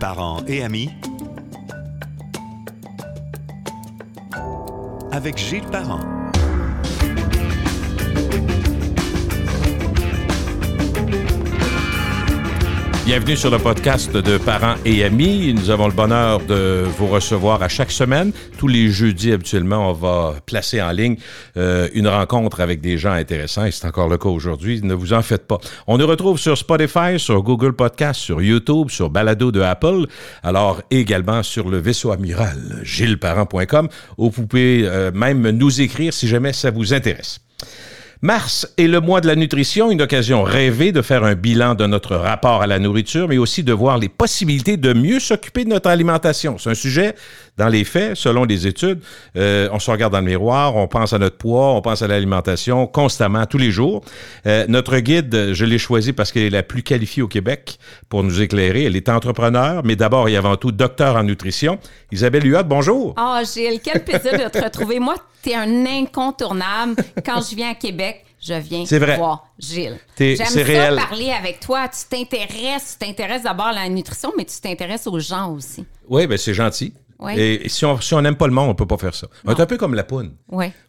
Parents et amis. Avec Gilles Parent. Bienvenue sur le podcast de Parents et Amis. Nous avons le bonheur de vous recevoir à chaque semaine. Tous les jeudis, habituellement, on va placer en ligne euh, une rencontre avec des gens intéressants et c'est encore le cas aujourd'hui. Ne vous en faites pas. On nous retrouve sur Spotify, sur Google Podcast, sur YouTube, sur Balado de Apple, alors également sur le vaisseau amiral gillesparent.com où vous pouvez euh, même nous écrire si jamais ça vous intéresse. Mars est le mois de la nutrition, une occasion rêvée de faire un bilan de notre rapport à la nourriture, mais aussi de voir les possibilités de mieux s'occuper de notre alimentation. C'est un sujet, dans les faits, selon les études, euh, on se regarde dans le miroir, on pense à notre poids, on pense à l'alimentation constamment, tous les jours. Euh, notre guide, je l'ai choisi parce qu'elle est la plus qualifiée au Québec pour nous éclairer. Elle est entrepreneur, mais d'abord et avant tout docteur en nutrition. Isabelle Huot, bonjour. Ah, Gilles, quel plaisir de te retrouver. Moi, tu es un incontournable. Quand je viens à Québec, je viens C'est vrai. voir Gilles. J'aime ça réel. parler avec toi. Tu t'intéresses, tu t'intéresses d'abord à la nutrition, mais tu t'intéresses aux gens aussi. Oui, ben c'est gentil. Et si on si on n'aime pas le monde, on peut pas faire ça. On est un peu comme la poune.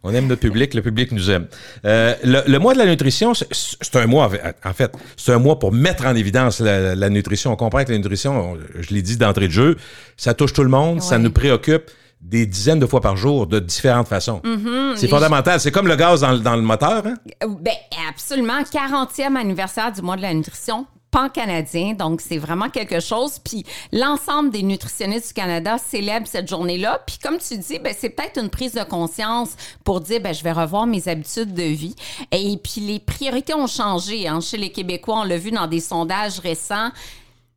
On aime notre public, le public nous aime. Euh, le, le mois de la nutrition, c'est- c'est un mois, en fait, c'est un mois pour mettre en évidence la, la nutrition. On comprend que la nutrition, on- je l'ai dit d'entrée de jeu, ça touche tout le monde, ça nous préoccupe des dizaines de fois par jour, de différentes façons. c'est Mm-hmm. les- fondamental. C'est comme le gaz dans, le- dans le moteur. Hein? Euh, Ben, absolument. 40e anniversaire du mois de la nutrition pan-canadien, donc c'est vraiment quelque chose. Puis l'ensemble des nutritionnistes du Canada célèbrent cette journée-là. Puis comme tu dis, ben, c'est peut-être une prise de conscience pour dire, ben, je vais revoir mes habitudes de vie. Et puis les priorités ont changé hein, chez les Québécois. On l'a vu dans des sondages récents.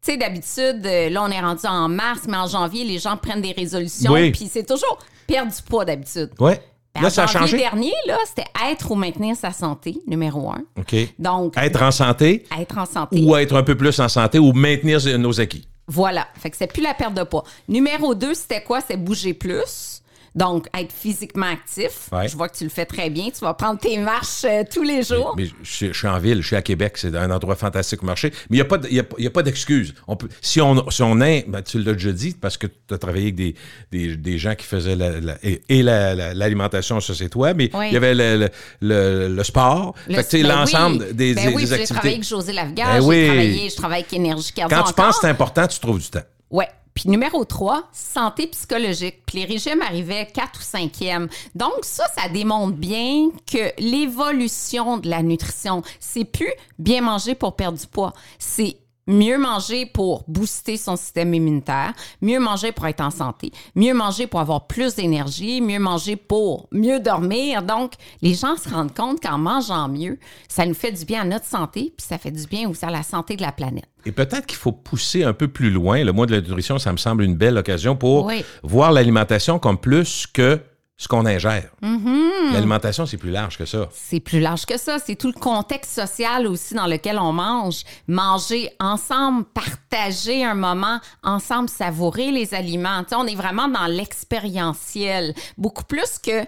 Tu sais, d'habitude, euh, là, on est rendu en mars, mais en janvier, les gens prennent des résolutions. Oui. Puis c'est toujours perdre du poids d'habitude. Ouais. Là, en ça a janvier changé? dernier, là, c'était être ou maintenir sa santé, numéro un. OK. Donc, Être en santé? Être en santé. ou être un peu plus en santé ou maintenir nos acquis? Voilà. Fait que c'est plus la perte de poids. Numéro 2, c'était quoi? C'est bouger plus. Donc, être physiquement actif. Ouais. Je vois que tu le fais très bien. Tu vas prendre tes marches euh, tous les jours. Mais je, suis- je suis en ville, je suis à Québec, c'est un endroit fantastique au marché. Mais il n'y a pas y a, pas- il y a pas d'excuse. On peut, si on, si on est, ben, tu l'as déjà dit, parce que tu as travaillé avec des, des, des gens qui faisaient la, la- et, et la- la- l'alimentation, ça c'est toi, mais Oui. il y avait le, le, le- le sport, Le- fait que, tu sais, ben l'ensemble oui. des, Ben des- oui, des j'ai activités. travaillé avec José Lavigard, Ben j'ai travaillé, je travaille avec Énergie Cardio Quand tu encore. penses que c'est important, tu trouves du temps. Ouais. Puis numéro 3, santé psychologique. Puis les régimes arrivaient 4 ou 5e. Donc ça, ça démontre bien que l'évolution de la nutrition, c'est plus bien manger pour perdre du poids. C'est mieux manger pour booster son système immunitaire, mieux manger pour être en santé, mieux manger pour avoir plus d'énergie, mieux manger pour mieux dormir. Donc, les gens se rendent compte qu'en mangeant mieux, ça nous fait du bien à notre santé, puis ça fait du bien aussi à la santé de la planète. Et peut-être qu'il faut pousser un peu plus loin. Le mois de la nutrition, ça me semble une belle occasion pour Oui. voir l'alimentation comme plus que ce qu'on ingère. Mm-hmm. L'alimentation, c'est plus large que ça. C'est plus large que ça. C'est tout le contexte social aussi dans lequel on mange. Manger ensemble, partager un moment ensemble, savourer les aliments. On est vraiment dans l'expérientiel. Beaucoup plus que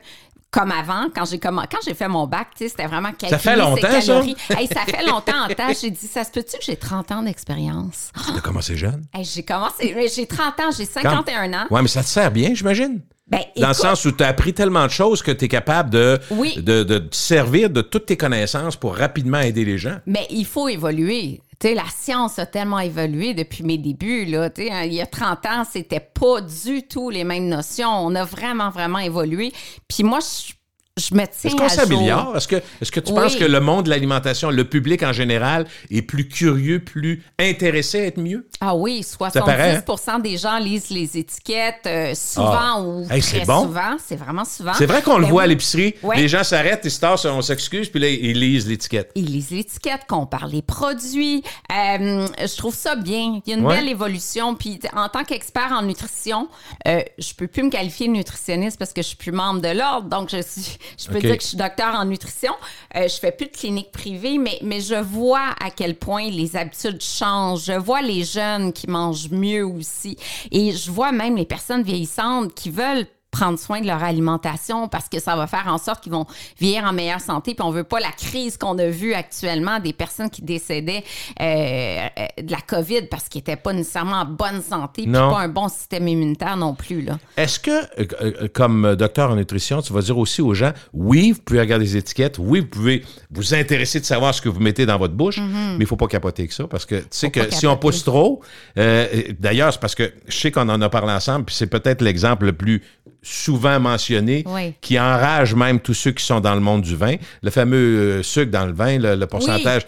comme avant, quand j'ai commen- quand j'ai fait mon bac, c'était vraiment calculer fait longtemps, ça? Hey, ça fait longtemps en temps. J'ai dit, ça se peut-tu que j'ai 30 ans d'expérience? Tu as commencé jeune? Hey, j'ai commencé, j'ai 30 ans, j'ai 51 ans. Ouais, mais ça te sert bien, j'imagine. Ben, Dans le sens où tu as appris tellement de choses que tu es capable de, Oui. de, de te servir de toutes tes connaissances pour rapidement aider les gens. Mais il faut évoluer. Tu la science a tellement évolué depuis mes débuts. Là. Hein, il y a 30 ans, c'était pas du tout les mêmes notions. On a vraiment, vraiment évolué. Puis moi, je, je me tiens Est-ce qu'on s'améliore? Est-ce que, est-ce que tu Oui. penses que le monde de l'alimentation, le public en général, est plus curieux, plus intéressé à être mieux? Ah oui, 70 paraît, hein? des gens lisent les étiquettes euh, souvent Ah. ou Hey, très bon. souvent. C'est vraiment souvent. C'est vrai qu'on le Ben voit à l'épicerie. Les gens s'arrêtent, ils se tassent, on s'excuse, puis là, ils lisent l'étiquette. Ils lisent l'étiquette, qu'on parle les produits. Euh, je trouve ça bien. Il y a une Ouais. belle évolution. Puis en tant qu'expert en nutrition, euh, je peux plus me qualifier de nutritionniste parce que je suis plus membre de l'ordre. Donc je suis, je peux dire que je suis docteur en nutrition. Euh, je fais plus de clinique privée, mais mais je vois à quel point les habitudes changent. Je vois les jeunes qui mangent mieux aussi, et je vois même les personnes vieillissantes qui veulent prendre soin de leur alimentation parce que ça va faire en sorte qu'ils vont vieillir en meilleure santé. Puis on veut pas la crise qu'on a vue actuellement des personnes qui décédaient euh, euh, de la COVID parce qu'ils n'étaient pas nécessairement en bonne santé puis Non. pas un bon système immunitaire non plus. Là. Est-ce que, euh, comme docteur en nutrition, tu vas dire aussi aux gens, oui, vous pouvez regarder les étiquettes, oui, vous pouvez vous intéresser de savoir ce que vous mettez dans votre bouche, mais il faut pas capoter avec ça parce que tu sais. Faut que si on pousse trop, euh, d'ailleurs, c'est parce que je sais qu'on en a parlé ensemble, puis c'est peut-être l'exemple le plus souvent mentionné Oui. qui enrage même tous ceux qui sont dans le monde du vin. Le fameux euh, sucre dans le vin, le, le pourcentage.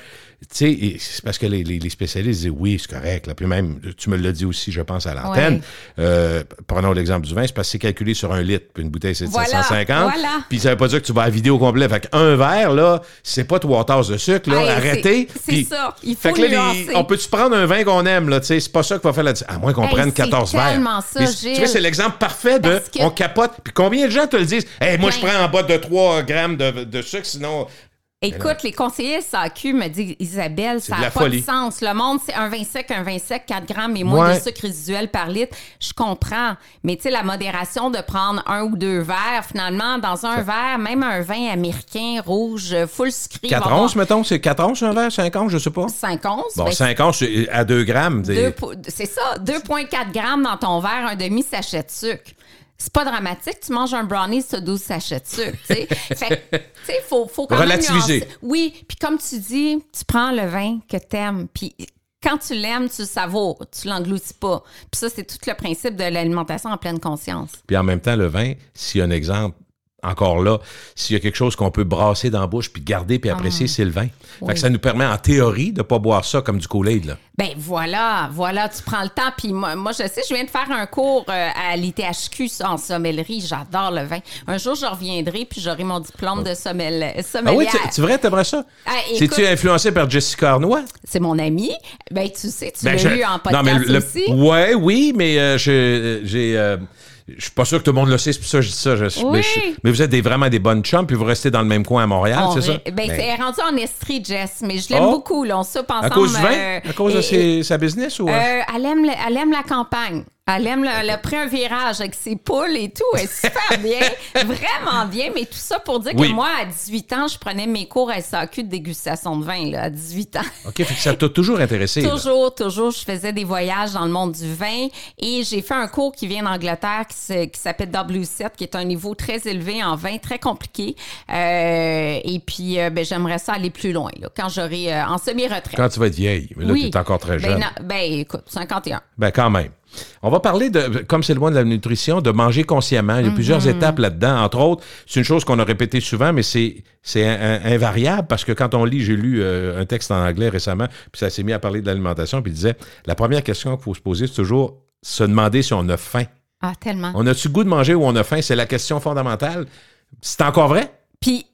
Sais, et c'est parce que les, les- les spécialistes disent oui, c'est correct. Là. Puis même, tu me l'as dit aussi, je pense, à l'antenne. Ouais. Euh, prenons l'exemple du vin, c'est parce que c'est calculé sur un litre, puis une bouteille, c'est de Voilà, 750. voilà. Puis ça veut pas dire que tu vas à vider au complet. Fait qu'un verre, là, c'est pas trois tasses de sucre, là, arrêtez. c'est- ça. Il faut Fait que là, les- on peut-tu prendre un vin qu'on aime, là, tu sais, c'est pas ça qui va faire la. À moins qu'on Hey, prenne c'est 14 verres. tellement ça, Mais Tu vois, c'est l'exemple parfait de que- on capote. Puis combien de gens te le disent? Hey, moi, je Ben- prends en bas de 3 grammes de, de sucre, sinon. Écoute, les conseillers SAQ me disent, Isabelle, ça n'a pas folie. de sens. Le monde, c'est un vin sec, un vin sec, 4 grammes et moins Ouais. de sucre résiduel par litre. Je comprends. Mais tu sais, la modération de prendre un ou deux verres, finalement, dans un verre, même un vin américain rouge, euh, full sucré. 4 va avoir onces, mettons, c'est 4 onces un verre, 5 onces, je sais pas. 5 onces. Bon, ben, 5 onces à 2 grammes. C'est ça, 2,4 grammes dans ton verre, un demi-sachet de sucre. C'est pas dramatique, tu manges un brownie, as 12 sachets de sucre. tu sais. fait que, tu sais, faut, faut quand Relativiser. même. Oui, puis comme tu dis, tu prends le vin que t'aimes, puis quand tu l'aimes, tu le savoures, tu l'engloutis pas. Puis ça, c'est tout le principe de l'alimentation en pleine conscience. Puis en même temps, le vin, s'il y a un exemple, encore là, s'il y a quelque chose qu'on peut brasser dans la bouche puis garder puis apprécier, c'est le vin. Fait Ah. Que ça nous permet, en théorie, de pas boire ça comme du Kool-Aid, là. Ben voilà, voilà, tu prends le temps. Puis moi, moi, je sais, je viens de faire un cours euh, à l'ITHQ en sommellerie. J'adore le vin. Un jour, je reviendrai puis j'aurai mon diplôme de sommel Ah sommelière. oui, tu, vrai, t'aimerais ça? Ah, C'est-tu influencé par Jessica Arnois? C'est mon ami. Ben tu sais, tu Ben, l'as je- eu en non, podcast mais le- aussi. Ouais, oui, mais euh, j'ai. Je suis pas sûr que tout le monde le sait, c'est pour ça que je dis ça. Je- Oui. mais, je- mais vous êtes des, vraiment des bonnes chums, puis vous restez dans le même coin à Montréal, On c'est ça? Ben, Ben, c'est rendu en Estrie, Jess, mais je l'aime Oh. beaucoup. Là, on soupe ensemble. à cause du vin? euh, à cause de ses- sa business ou. euh? Euh, elle, aime le- elle aime la campagne. Elle aime le, elle a pris un virage avec ses poules et tout. Elle est super bien, vraiment bien. Mais tout ça pour dire Oui. que moi, à 18 ans, je prenais mes cours SAQ de dégustation de vin, là, à 18 ans. OK, fait que ça t'a toujours intéressé. là. Toujours, toujours, je faisais des voyages dans le monde du vin et j'ai fait un cours qui vient d'Angleterre qui, s'appelle W7, qui est un niveau très élevé en vin, très compliqué. Euh, et puis, euh, ben, j'aimerais ça aller plus loin, là, quand j'aurai euh, en semi-retraite. Quand tu vas être vieille. Mais là, oui. tu es encore très Ben, jeune. non, ben, écoute, 51. Ben, quand même. On va parler de, comme c'est le mois de la nutrition, de manger consciemment. Il y a plusieurs Mhm. étapes là-dedans. Entre autres, c'est une chose qu'on a répétée souvent, mais c'est, invariable parce que quand on lit, j'ai lu euh, un texte en anglais récemment, puis ça s'est mis à parler de l'alimentation, puis il disait, la première question qu'il faut se poser, c'est toujours se demander si on a faim. Ah, tellement. On a-tu le goût de manger ou on a faim? C'est la question fondamentale. C'est encore vrai? Puis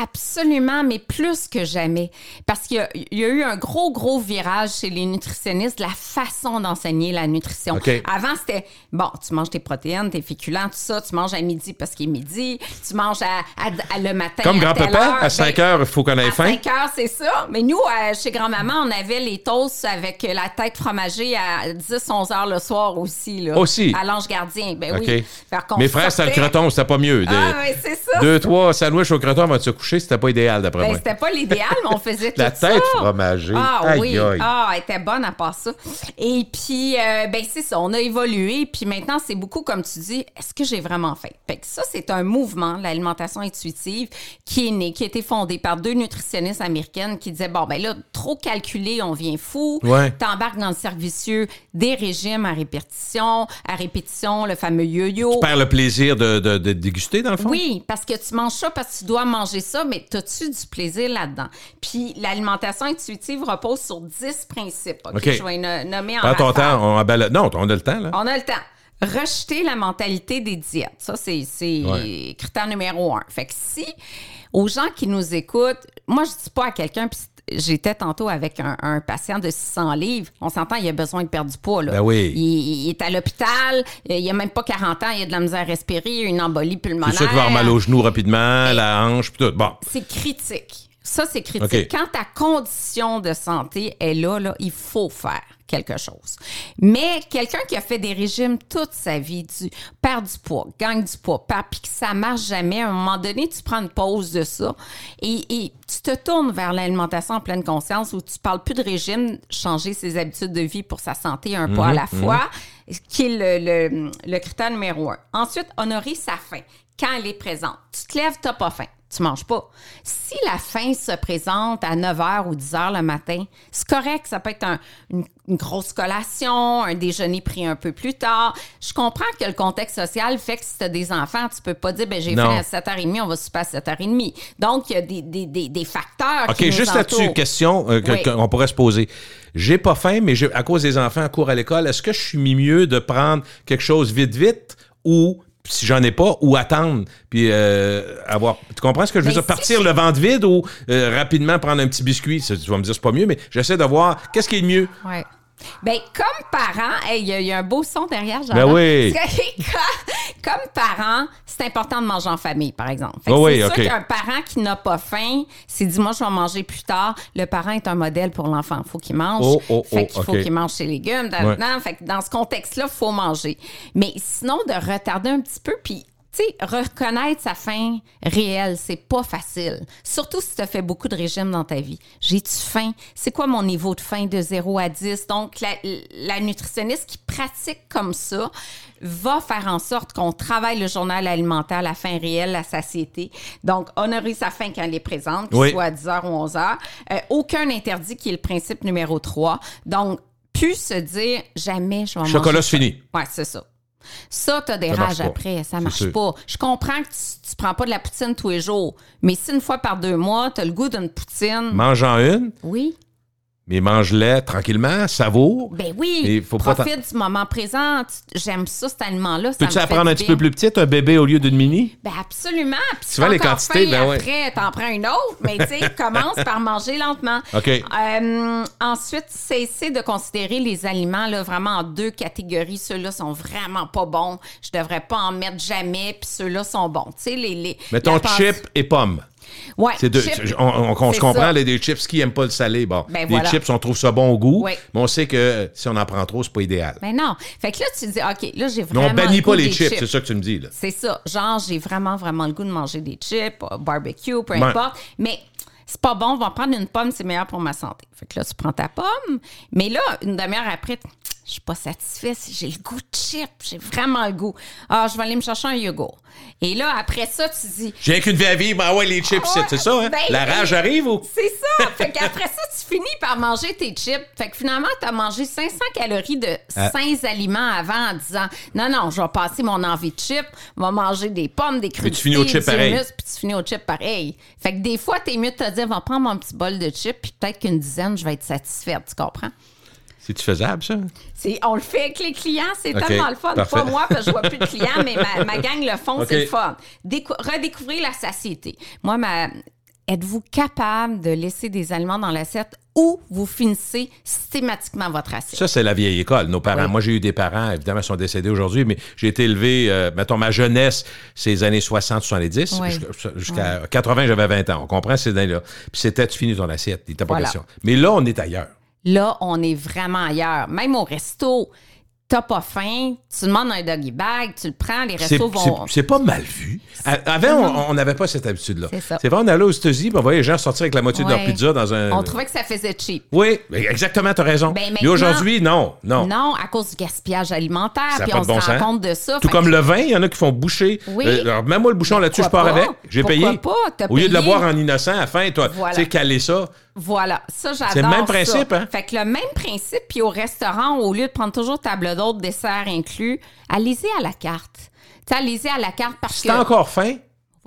absolument, mais plus que jamais. Parce qu'il y a, il y a eu un gros, gros virage chez les nutritionnistes la façon d'enseigner la nutrition. Avant, c'était, bon, tu manges tes protéines, tes féculents, tout ça, tu manges à midi parce qu'il est midi, tu manges à, à- à le matin Comme à grand-papa, à 5 Ben, heures, il faut qu'on ait à faim. 5 heures, c'est ça. Mais nous, euh, chez grand-maman, on avait les toasts avec la tête fromagée à 10, 11 heures le soir aussi. Là, Aussi? À l'ange gardien. Ben oui. Mes frères, c'était le croton, c'était pas mieux. Des- Ah, oui, c'est ça. Deux, trois sandwichs au croton avant de se coucher, c'était pas idéal, d'après Ben, moi. c'était pas l'idéal, mais on faisait tout La ça. tête fromagée. Ah Aïe, oui. aïe. Ah, elle était bonne à part ça. Et puis, euh, ben c'est ça, on a évolué. Puis maintenant, c'est beaucoup comme tu dis, est-ce que j'ai vraiment? Fait que ça, c'est un mouvement, l'alimentation intuitive, qui est né, qui a été fondé par deux nutritionnistes américaines qui disaient, bon, ben là, trop calculé, on vient fou. Ouais. T'embarques dans le servicieux des régimes à répétition, à répétition, le fameux yo-yo. Faire le plaisir de, de- de déguster, dans le fond? Oui, parce que tu manges ça parce que tu dois manger ça, mais as-tu du plaisir là-dedans? Puis l'alimentation intuitive repose sur 10 principes. OK? Je vais no- nommer en Prends ton temps. On Non, on a le temps, là. On a le temps. Rejeter la mentalité des diètes. Ça, c'est c'est Ouais. critère numéro un. Fait que si, aux gens qui nous écoutent, moi, je dis pas à quelqu'un, puis j'étais tantôt avec un, un patient de 600 livres, on s'entend, il a besoin de perdre du poids. Là. Ben oui. Il, il est à l'hôpital, il a même pas 40 ans, il a de la misère à respirer, une embolie pulmonaire. C'est sûr qu'il va avoir mal aux genoux rapidement, la hanche, puis tout. Bon. C'est critique. Ça, c'est critique. Quand ta condition de santé est là, là il faut faire. Quelque chose. Mais quelqu'un qui a fait des régimes toute sa vie, du perd du poids, gagne du poids, perd, puis que ça marche jamais, à un moment donné, tu prends une pause de ça et, et tu te tournes vers l'alimentation en pleine conscience où tu parles plus de régime, changer ses habitudes de vie pour sa santé un pas à la fois, qui est le, le, le critère numéro un. Ensuite, honorer sa faim quand elle est présente. Tu te lèves, t'as pas faim tu manges pas. Si la faim se présente à 9h ou 10h le matin, c'est correct. Ça peut être un- une, une grosse collation, un déjeuner pris un peu plus tard. Je comprends que le contexte social fait que si tu as des enfants, tu peux pas dire, ben j'ai faim à 7h30, on va souper à 7h30. Donc, il y a des, des, des, des facteurs OK, qui nous juste là-dessus, question euh, Oui. qu'on pourrait se poser. J'ai pas faim, mais à cause des enfants à cours à l'école, est-ce que je suis mieux de prendre quelque chose vite, vite ou si j'en ai pas, ou attendre, puis euh, avoir... Tu comprends ce que je veux Mais dire? Partir le ventre vide ou euh, rapidement prendre un petit biscuit? Tu vas me dire, c'est pas mieux, mais j'essaie de voir qu'est-ce qui est le mieux. Ouais. Ben, comme parent, hey, il y, y a un beau son derrière, Ben j'adore. oui. Que, comme parent, c'est important de manger en famille, par exemple. Que Oui, c'est sûr qu'un parent qui n'a pas faim, s'il dit, moi, je vais manger plus tard, le parent est un modèle pour l'enfant. Il faut qu'il mange. Oh, oh, fait oh, qu'il faut qu'il mange ses légumes. Dans, Ouais. dans- fait que dans ce contexte-là, il faut manger. Mais sinon, de retarder un petit peu, puis tu sais, reconnaître sa faim réelle, c'est pas facile. Surtout si tu as fait beaucoup de régimes dans ta vie. J'ai-tu faim? C'est quoi mon niveau de faim de 0 à 10? Donc, la, la nutritionniste qui pratique comme ça va faire en sorte qu'on travaille le journal alimentaire, la faim réelle, la satiété. Donc, honorer sa faim quand elle est présente, qu'il Oui. soit à 10h ou 11h. Euh, aucun interdit qui est le principe numéro 3. Donc, plus se dire jamais je vais manger. Chocolat, ça. c'est fini. Ouais, c'est ça. Ça, t'as des Ça rages après, ça marche sûr. pas. Je comprends que tu, tu prends pas de la poutine tous les jours, mais si une fois par deux mois, t'as le goût d'une poutine, Mange-en une, oui, mais mange-la tranquillement, savoure. ben oui, faut pas profite du moment présent. J'aime ça, cet aliment-là. Peux-tu me la fait prendre du un petit peu plus petite, un bébé au lieu d'une mini? Ben absolument. Puis si les quantités, ben ouais. après, t'en prends une autre, mais tu sais, commence par manger lentement. OK. Euh, ensuite, cesser de considérer les aliments là, vraiment en deux catégories. Ceux-là sont vraiment pas bons. Je devrais pas en mettre jamais, puis ceux-là sont bons. Tu sais, les, les. Mettons chips et pommes. Ouais, C'est deux. chips, on, on- on se comprend, les des chips qui aiment pas le salé. Bon, Ben les voilà. chips, on trouve ça bon au goût, Oui. mais on sait que euh, si on en prend trop, c'est pas idéal. Ben non. Fait que là, tu dis, OK, là, j'ai mais vraiment. on bannit le goût pas les chips, c'est ça que tu me dis. Là. C'est ça. Genre, j'ai vraiment, vraiment le goût de manger des chips, euh, barbecue, peu importe. Mais c'est pas bon, on va prendre une pomme, c'est meilleur pour ma santé. Fait que là, tu prends ta pomme. Mais là, une demi-heure après, je suis pas satisfaite. J'ai le goût de chips. J'ai vraiment le goût. Ah, je vais aller me chercher un yogourt. Et là, après ça, tu dis, J'ai qu'une vie à vivre, ben ouais, les chips, Ouais, c'est ça, hein? ben, La rage arrive ou? C'est ça. Fait qu'après ça, tu finis par manger tes chips. Fait que finalement, tu as mangé 500 calories de Ah. sains aliments avant en disant non, non, je vais passer mon envie de chips, je vais manger des pommes, des crudités, tu finis au chip pareil. puis tu finis au chip pareil. Fait que des fois, t'es mieux de te dire, va prendre mon petit bol de chips, puis peut-être qu'une dizaine, je vais être satisfaite. Tu comprends? C'est-tu faisable, ça? C'est, on le fait avec les clients, c'est tellement le fun. parfait. Pas moi, parce que je vois plus de clients, mais ma, ma gang le font, c'est le fun. Décou- redécouvrir la satiété. Moi, ma, êtes-vous capable de laisser des aliments dans l'assiette ou vous finissez systématiquement votre assiette? Ça, c'est la vieille école. Nos parents. Oui. Moi, j'ai eu des parents, évidemment, ils sont décédés aujourd'hui, mais j'ai été élevé, euh, mettons, ma jeunesse, c'est les années 60-70. Oui. Jusqu'à jusqu'à 80, j'avais 20 ans. On comprend ces années-là. Puis c'était, tu finis ton assiette. Il n'était pas Voilà. question. Mais là, on est ailleurs. Là, on est vraiment ailleurs. Même au resto, t'as pas faim, tu demandes un doggy bag, tu le prends, les restos vont. c'est- pas mal vu. Avant, on- n'avait pas cette habitude-là. C'est vrai, on allait aux États-Unis, on voyait les gens sortir avec la moitié de leur pizza dans un. On trouvait que ça faisait cheap. Oui, exactement, tu as raison. Ben, Mais aujourd'hui, non, non. Non, à cause du gaspillage alimentaire, Ça puis on se bon rend sens. compte de ça. Tout comme que- le vin, il y en a qui font boucher. Oui. Euh, alors, même moi, le bouchon là-dessus, je pars avec. J'ai payé. pas? T'as Au lieu de le boire en innocent à la fin, toi, Voilà. tu sais, caler ça. Voilà, ça j'adore. C'est le même ça. principe, hein? Fait que le même principe, puis au restaurant, au lieu de prendre toujours table d'hôte, dessert inclus, allez-y à la carte. Tu sais, allez-y à la carte parce Si que. t'as encore faim,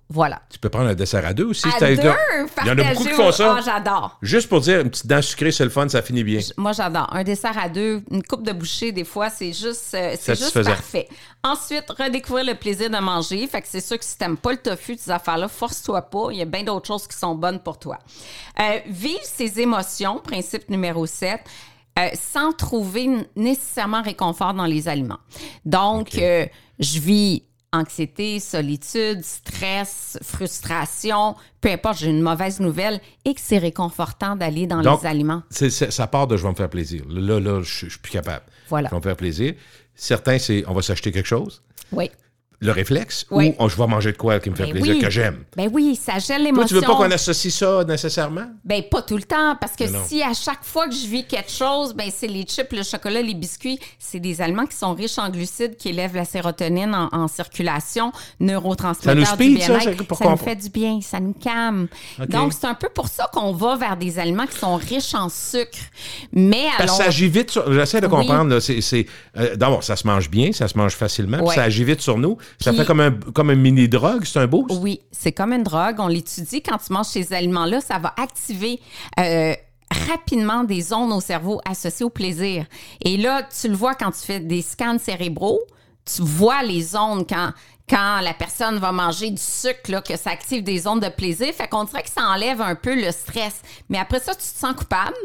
Voilà. tu peux prendre un dessert à deux aussi. À deux, Il y en a beaucoup qui font ça. Ah, j'adore. Juste pour dire, une petite dent sucrée, c'est le fun, ça finit bien. Moi, j'adore. Un dessert à deux, une coupe de bouchée, des fois, c'est juste, euh, c'est juste Satisfaisant. parfait. Ensuite, redécouvrir le plaisir de manger. Fait que c'est sûr que si t'aimes pas le tofu, ces affaires-là, force-toi pas. Il y a bien d'autres choses qui sont bonnes pour toi. Euh, vivre ses émotions, principe numéro 7. euh, sans trouver n- nécessairement réconfort dans les aliments. Donc, euh, je vis anxiété, solitude, stress, frustration, peu importe, j'ai une mauvaise nouvelle et que c'est réconfortant d'aller dans Donc, les aliments. c'est- c'est- ça part de je vais me faire plaisir. Là, là, je je suis plus capable. Voilà. Je vais me faire plaisir. Certains, c'est on va s'acheter quelque chose, Oui. Le réflexe, Oui. ou oh, je vais manger de quoi qui me fait Ben plaisir, oui. que j'aime? Ben oui, ça gèle l'émotion. tu veux pas qu'on associe ça nécessairement? Ben pas tout le temps, parce que si à chaque fois que je vis quelque chose, ben c'est les chips, le chocolat, les biscuits, c'est des aliments qui sont riches en glucides, qui élèvent la sérotonine en, en circulation, neurotransmetteurs Ça nous du speed, ça, bien-être. pour ça nous fait du bien, ça nous calme. Donc c'est un peu pour ça qu'on va vers des aliments qui sont riches en sucre. Mais Parce alors, ça agit vite sur. J'essaie de Oui. comprendre. là, c'est, c'est, euh, d'abord, ça se mange bien, ça se mange facilement, Ouais. ça agit vite sur nous. Ça Puis- fait comme un, comme un mini-drogue, c'est un boost? Oui, c'est comme une drogue. On l'étudie. Quand tu manges ces aliments-là, ça va activer euh, rapidement des zones au cerveau associées au plaisir. Et là, tu le vois quand tu fais des scans cérébraux, tu vois les zones quand, quand la personne va manger du sucre, là, que ça active des zones de plaisir. Fait qu'on dirait que ça enlève un peu le stress. Mais après ça, tu te sens coupable.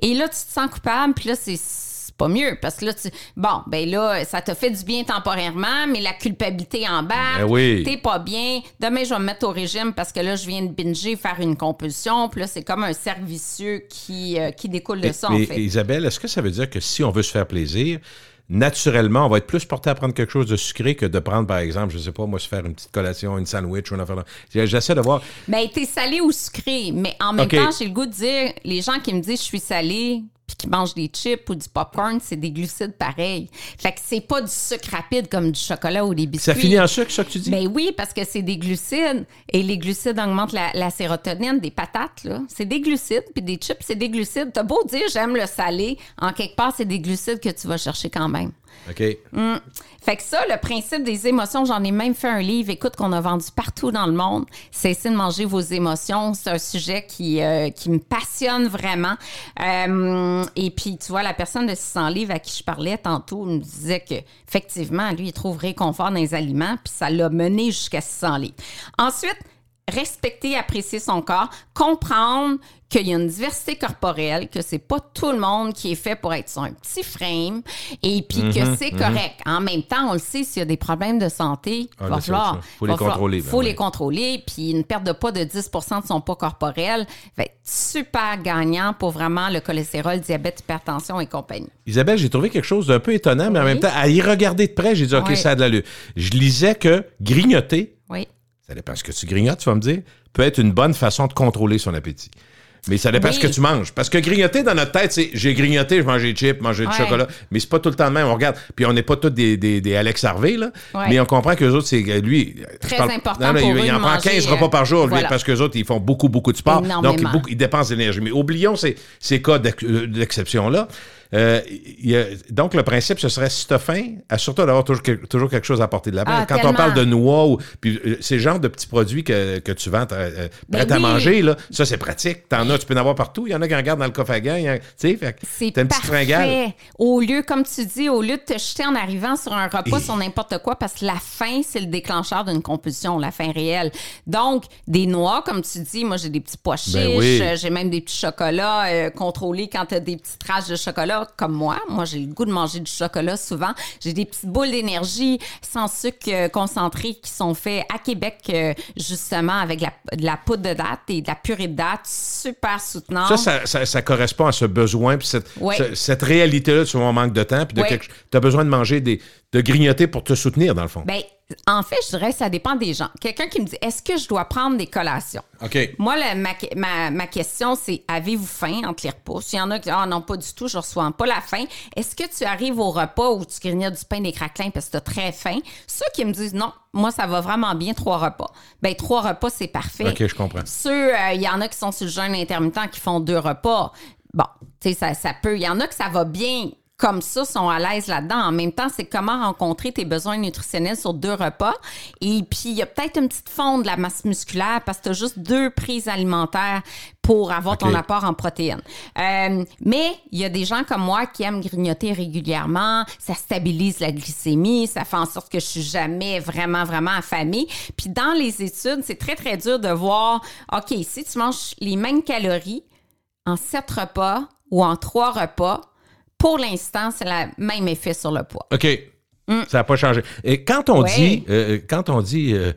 Et là, tu te sens coupable, puis là, c'est c'est pas mieux parce que là tu bon ben là ça te fait du bien temporairement mais la culpabilité embarque Ben oui. t'es pas bien demain je vais me mettre au régime parce que là je viens de binger faire une compulsion puis là c'est comme un cercle vicieux qui euh, qui découle de ça Mais, en fait Isabelle, est-ce que ça veut dire que si on veut se faire plaisir, naturellement, on va être plus porté à prendre quelque chose de sucré que de prendre, par exemple, je sais pas, moi, se faire une petite collation, une sandwich ou une affaire. J'essaie de voir. ben t'es salé ou sucré mais en même temps j'ai le goût de dire les gens qui me disent je suis salé puis qui mangent des chips ou du popcorn c'est des glucides pareils fait que c'est pas du sucre rapide comme du chocolat ou des biscuits Ça finit en sucre, ça que tu dis? Ben oui, parce que c'est des glucides et les glucides augmentent la, la sérotonine des patates. là. C'est des glucides, puis des chips, c'est des glucides. T'as beau dire j'aime le salé, en quelque part, c'est des glucides que tu vas chercher quand même. OK. Mm. Fait que ça, le principe des émotions, j'en ai même fait un livre, écoute, qu'on a vendu partout dans le monde. Cessez de manger vos émotions. C'est un sujet qui, euh, qui me passionne vraiment. Euh, et puis, tu vois, la personne de 600 livres à qui je parlais tantôt me disait que effectivement, lui, il trouve réconfort dans les aliments, puis ça l'a mené jusqu'à 600 livres. Ensuite, respecter, apprécier son corps, comprendre qu'il y a une diversité corporelle, que c'est pas tout le monde qui est fait pour être sur un petit frame, et puis Mhm, que c'est correct. En même temps, on le sait, s'il y a des problèmes de santé, Ah, il là, va falloir, autre chose. Faut les contrôler, ben faut les contrôler, puis une perte de poids de 10% de son poids corporel va être super gagnant pour vraiment le cholestérol, diabète, hypertension et compagnie. Isabelle, j'ai trouvé quelque chose d'un peu étonnant, mais en même temps, à y regarder de près, j'ai dit, OK, Oui. ça a de l'allure. Je lisais que grignoter, Oui. ça dépend ce que tu grignotes, tu vas me dire, peut être une bonne façon de contrôler son appétit. Mais ça dépend Oui. ce que tu manges. Parce que grignoter dans notre tête, c'est j'ai grignoté, je mangeais des chips, manger du Ouais. chocolat. Mais c'est pas tout le temps le même. On regarde. Puis on n'est pas tous des, des, des Alex Harvey, là. Ouais. Mais on comprend que les autres, c'est lui. Très je parle- important non, pour il, eux il en de prend manger, 15 repas euh, par jour, lui, parce que les autres, ils font beaucoup, beaucoup de sport. Donc, ils, dépensent d'énergie. Mais oublions ces, ces cas euh, d'exception-là. Euh, il y a- donc, le principe, ce serait, si tu as faim, assure-toi d'avoir toujours, quel- toujours quelque chose à porter de la main. Ah, Quand on parle de noix ou puis, euh, ces genres de petits produits que, que tu vends euh, Ben prêts à oui. manger, là, ça, c'est pratique. T'en as, tu peux en avoir partout. Il y en a qui en gardent dans le coffre à gants. Tu sais, C'est une petite fringale. Au lieu, comme tu dis, au lieu de te jeter en arrivant sur un repas, Et- sur n'importe quoi, parce que la faim, c'est le déclencheur d'une compulsion, la faim réelle. Donc, des noix, comme tu dis, moi, j'ai des petits pois chiches, Ben oui. euh, j'ai même des petits chocolats euh, contrôlés quand tu as des petites traces de chocolat, comme moi. Moi, j'ai le goût de manger du chocolat souvent. J'ai des petites boules d'énergie sans sucre euh, concentré qui sont faits à Québec, euh, justement, avec la- de la poudre de date et de la purée de date, super soutenant. Ça, ça, ça- ça correspond à ce besoin, puis cette, ce- cette réalité-là, souvent on manque de temps, puis tu as besoin de manger, des, de grignoter pour te soutenir, dans le fond. Ben, en fait, je dirais que ça dépend des gens. Quelqu'un qui me dit est-ce que je dois prendre des collations? OK. Moi, le- ma, ma- ma question, c'est avez-vous faim entre les repas? S'il y en a qui disent ah non, pas du tout, je reçois pas la faim. Est-ce que tu arrives au repas où tu grignotes du pain des craquelins parce que tu as très faim? Ceux qui me disent non, moi, ça va vraiment bien, trois repas. Ben, trois repas, c'est parfait. OK, je comprends. Ceux, euh, il y en a qui sont sur le jeûne intermittent qui font deux repas. Bon, tu sais, ça, ça peut. Il y en a que ça va bien comme ça, sont à l'aise là-dedans. En même temps, c'est comment rencontrer tes besoins nutritionnels sur deux repas. Et puis, il y a peut-être une petite fonte de la masse musculaire parce que tu as juste deux prises alimentaires pour avoir ton apport en protéines. Euh, mais il y a des gens comme moi qui aiment grignoter régulièrement. Ça stabilise la glycémie. Ça fait en sorte que je suis jamais vraiment, vraiment affamée. Puis dans les études, c'est très, très dur de voir, OK, si tu manges les mêmes calories en sept repas ou en trois repas, pour l'instant, c'est le même effet sur le poids. OK. Ça n'a pas changé. Et quand on Ouais. dit, euh, quand on dit, euh, euh,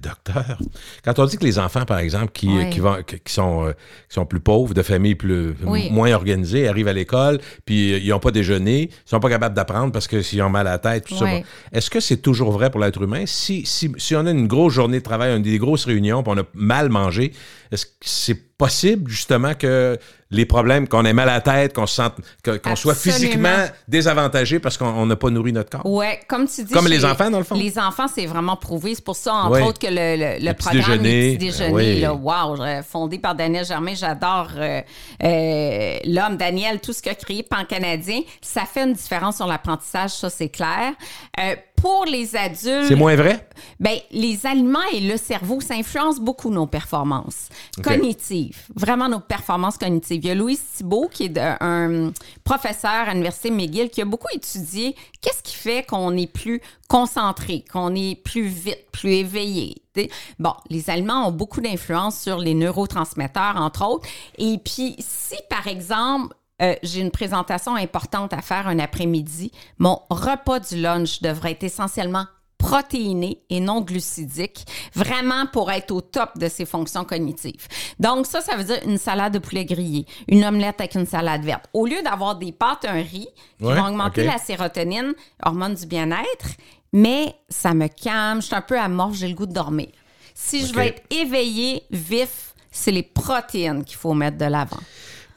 docteur, quand on dit que les enfants, par exemple, qui, Ouais. qui, vont, qui, sont, euh, qui sont plus pauvres, de familles plus, Oui. moins organisées, arrivent à l'école, puis euh, ils n'ont pas déjeuné, ils sont pas capables d'apprendre parce que s'ils ont mal à la tête, tout ça. Bon. Est-ce que c'est toujours vrai pour l'être humain? Si, si, si on a une grosse journée de travail, des grosses réunions, puis on a mal mangé, est-ce que c'est possible, justement, que les problèmes, qu'on ait mal à la tête, qu'on se sente, qu'on soit physiquement désavantagé parce qu'on on n'a pas nourri notre corps? Ouais, comme tu dis. Comme les enfants, dans le fond? Les enfants, c'est vraiment prouvé. C'est pour ça, entre Ouais. Autres, que le, le, le Le programme déjeuner, Les petits déjeuners, oui. là, wow, fondé par Daniel Germain, j'adore euh, euh, l'homme Daniel, tout ce qu'il a créé pan-canadien. Ça fait une différence sur l'apprentissage, ça, c'est clair. Euh, pour les adultes, C'est moins vrai? ben, les aliments et le cerveau, ça influence beaucoup nos performances cognitives, vraiment nos performances cognitives. Il y a Louis Thibault, qui est de- un professeur à l'Université McGill, qui a beaucoup étudié qu'est-ce qui fait qu'on est plus concentré, qu'on est plus vite, plus éveillé. T'sais. Bon, les aliments ont beaucoup d'influence sur les neurotransmetteurs, entre autres. Et puis, si, par exemple, euh, j'ai une présentation importante à faire un après-midi. Mon repas du lunch devrait être essentiellement protéiné et non glucidique, vraiment pour être au top de ses fonctions cognitives. Donc ça, ça veut dire une salade de poulet grillé, une omelette avec une salade verte. Au lieu d'avoir des pâtes, un riz, qui Ouais, vont augmenter la sérotonine, hormone du bien-être, mais ça me calme, je suis un peu amorphe, j'ai le goût de dormir. Si je veux être éveillé, vif, c'est les protéines qu'il faut mettre de l'avant.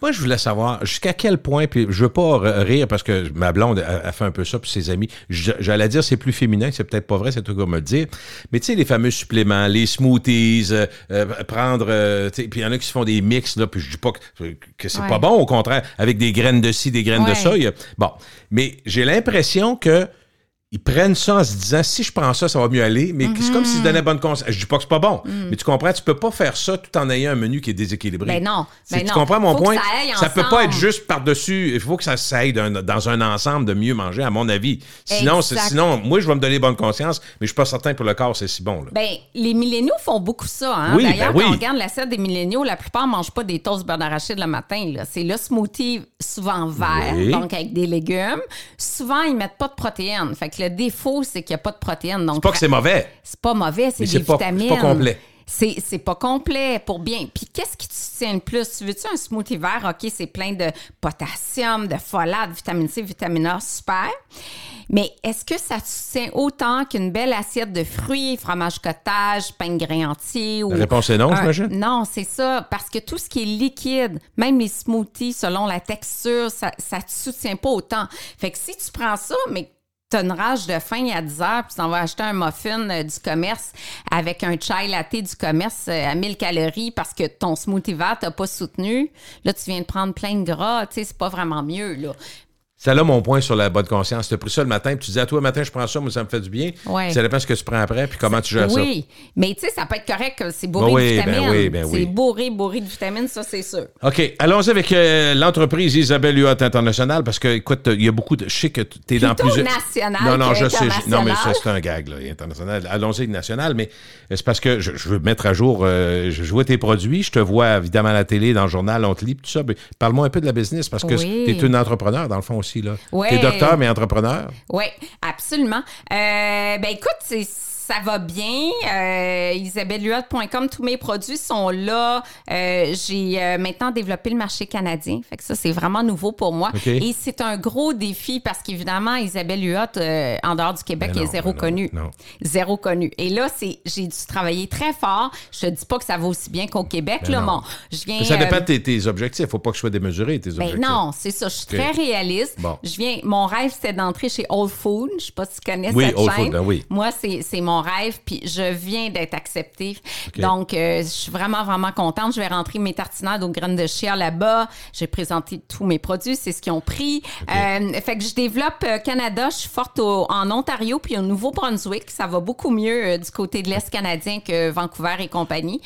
Moi, je voulais savoir jusqu'à quel point, puis je veux pas rire parce que ma blonde a, a fait un peu ça, puis ses amis. J'allais dire c'est plus féminin, c'est peut-être pas vrai, c'est tout comme me le dire. Mais tu sais, les fameux suppléments, les smoothies, euh, euh, prendre, euh, puis il y en a qui se font des mix, là, puis je dis pas que, que c'est Ouais. pas bon, au contraire, avec des graines de ci, des graines de ça. a- Bon, mais j'ai l'impression que ils prennent ça en se disant si je prends ça, ça va mieux aller, mais c'est comme s'ils donnaient bonne conscience. Je dis pas que c'est pas bon, mais tu comprends, tu peux pas faire ça tout en ayant un menu qui est déséquilibré. Ben non, ben tu non. comprends mon Faut que point? ça aille peut pas être juste par-dessus. Il faut que ça s'aille d'un- dans un ensemble de mieux manger, à mon avis. Sinon, sinon moi, je vais me donner bonne conscience, mais je suis pas certain pour le corps, c'est si bon. Là. Ben, les milléniaux font beaucoup ça. Hein? Oui, D'ailleurs, ben oui. quand on regarde l'assiette des milléniaux, la plupart ne mangent pas des toasts beurre d'arachide le matin. C'est le smoothie souvent vert, Oui. donc avec des légumes. Souvent, ils mettent pas de protéines. Fait que le défaut, c'est qu'il n'y a pas de protéines. Donc, c'est pas que c'est mauvais. c'est pas mauvais, c'est des vitamines. c'est pas complet. C'est, pas complet pour bien. Puis qu'est-ce qui te tient le plus? Tu veux-tu un smoothie vert? OK, c'est plein de potassium, de folate, vitamine C, vitamine A, super. Mais est-ce que ça te tient autant qu'une belle assiette de fruits, fromage cottage, pain de grain entier? Ou La réponse est non, j'imagine? Non, c'est ça. Parce que tout ce qui est liquide, même les smoothies, selon la texture, ça ne te soutient pas autant. Fait que si tu prends ça, mais T'as une rage de faim à 10 heures, puis t'en vas acheter un muffin euh, du commerce avec un chai latte du commerce euh, à 1000 calories parce que ton smoothie vert t'a pas soutenu. Là, tu viens de prendre plein de gras. Tu sais, c'est pas vraiment mieux, là. C'est là mon point sur la bonne conscience. Tu as pris ça le matin, puis tu dis à toi, le matin, je prends ça, moi, ça me fait du bien. Ouais. Ça dépend ce que tu prends après, puis comment tu gères ça. Oui, mais tu sais, ça peut être correct que c'est bourré Ben oui, de ben vitamines. oui, ben oui. C'est bourré, bourré de vitamines, ça, c'est sûr. OK. Allons-y avec euh, l'entreprise Isabelle Huot International parce que, écoute, il y a beaucoup de. Je sais que tu es dans plusieurs. national Non, non, je sais. Non, mais ça, c'est un gag, là, international. Allons-y national, mais c'est parce que je, je veux mettre à jour. euh, je, vois tes produits, je te vois évidemment à la télé, dans le journal, on te lit, tout ça. mais Parle-moi un peu de la business parce que Oui. tu es une entrepreneur, dans le fond aussi. Là. Ouais. Tu es docteur, mais entrepreneur. Oui, absolument. Euh, ben écoute, c'est ça va bien. Euh, tous mes produits sont là. Euh, j'ai euh, maintenant développé le marché canadien. Fait que ça, c'est vraiment nouveau pour moi. Et c'est un gros défi parce qu'évidemment, Isabelle Huot, euh, en dehors du Québec, Ben est non, zéro ben connue. Zéro connue. Et là, c'est j'ai dû travailler très fort. Je te dis pas que ça va aussi bien qu'au Québec, Ben là, non. mon. Je viens. Mais ça dépend de tes, tes objectifs. faut pas que ce soit démesuré, tes ben objectifs. non, c'est ça. Je suis très réaliste. Bon. Je viens, mon rêve, c'était d'entrer chez Old Food. Je sais pas si tu connais Oui, cette Old chaîne. Food, ben oui. Moi, c'est c'est mon rêve, puis je viens d'être acceptée. Donc, euh, je suis vraiment, vraiment contente. Je vais rentrer mes tartinades aux graines de chia là-bas. J'ai présenté tous mes produits, c'est ce qu'ils ont pris. Euh, fait que je développe euh, Canada. Je suis forte au- en Ontario, puis au Nouveau-Brunswick. Ça va beaucoup mieux du côté de l'Est canadien que Vancouver et compagnie.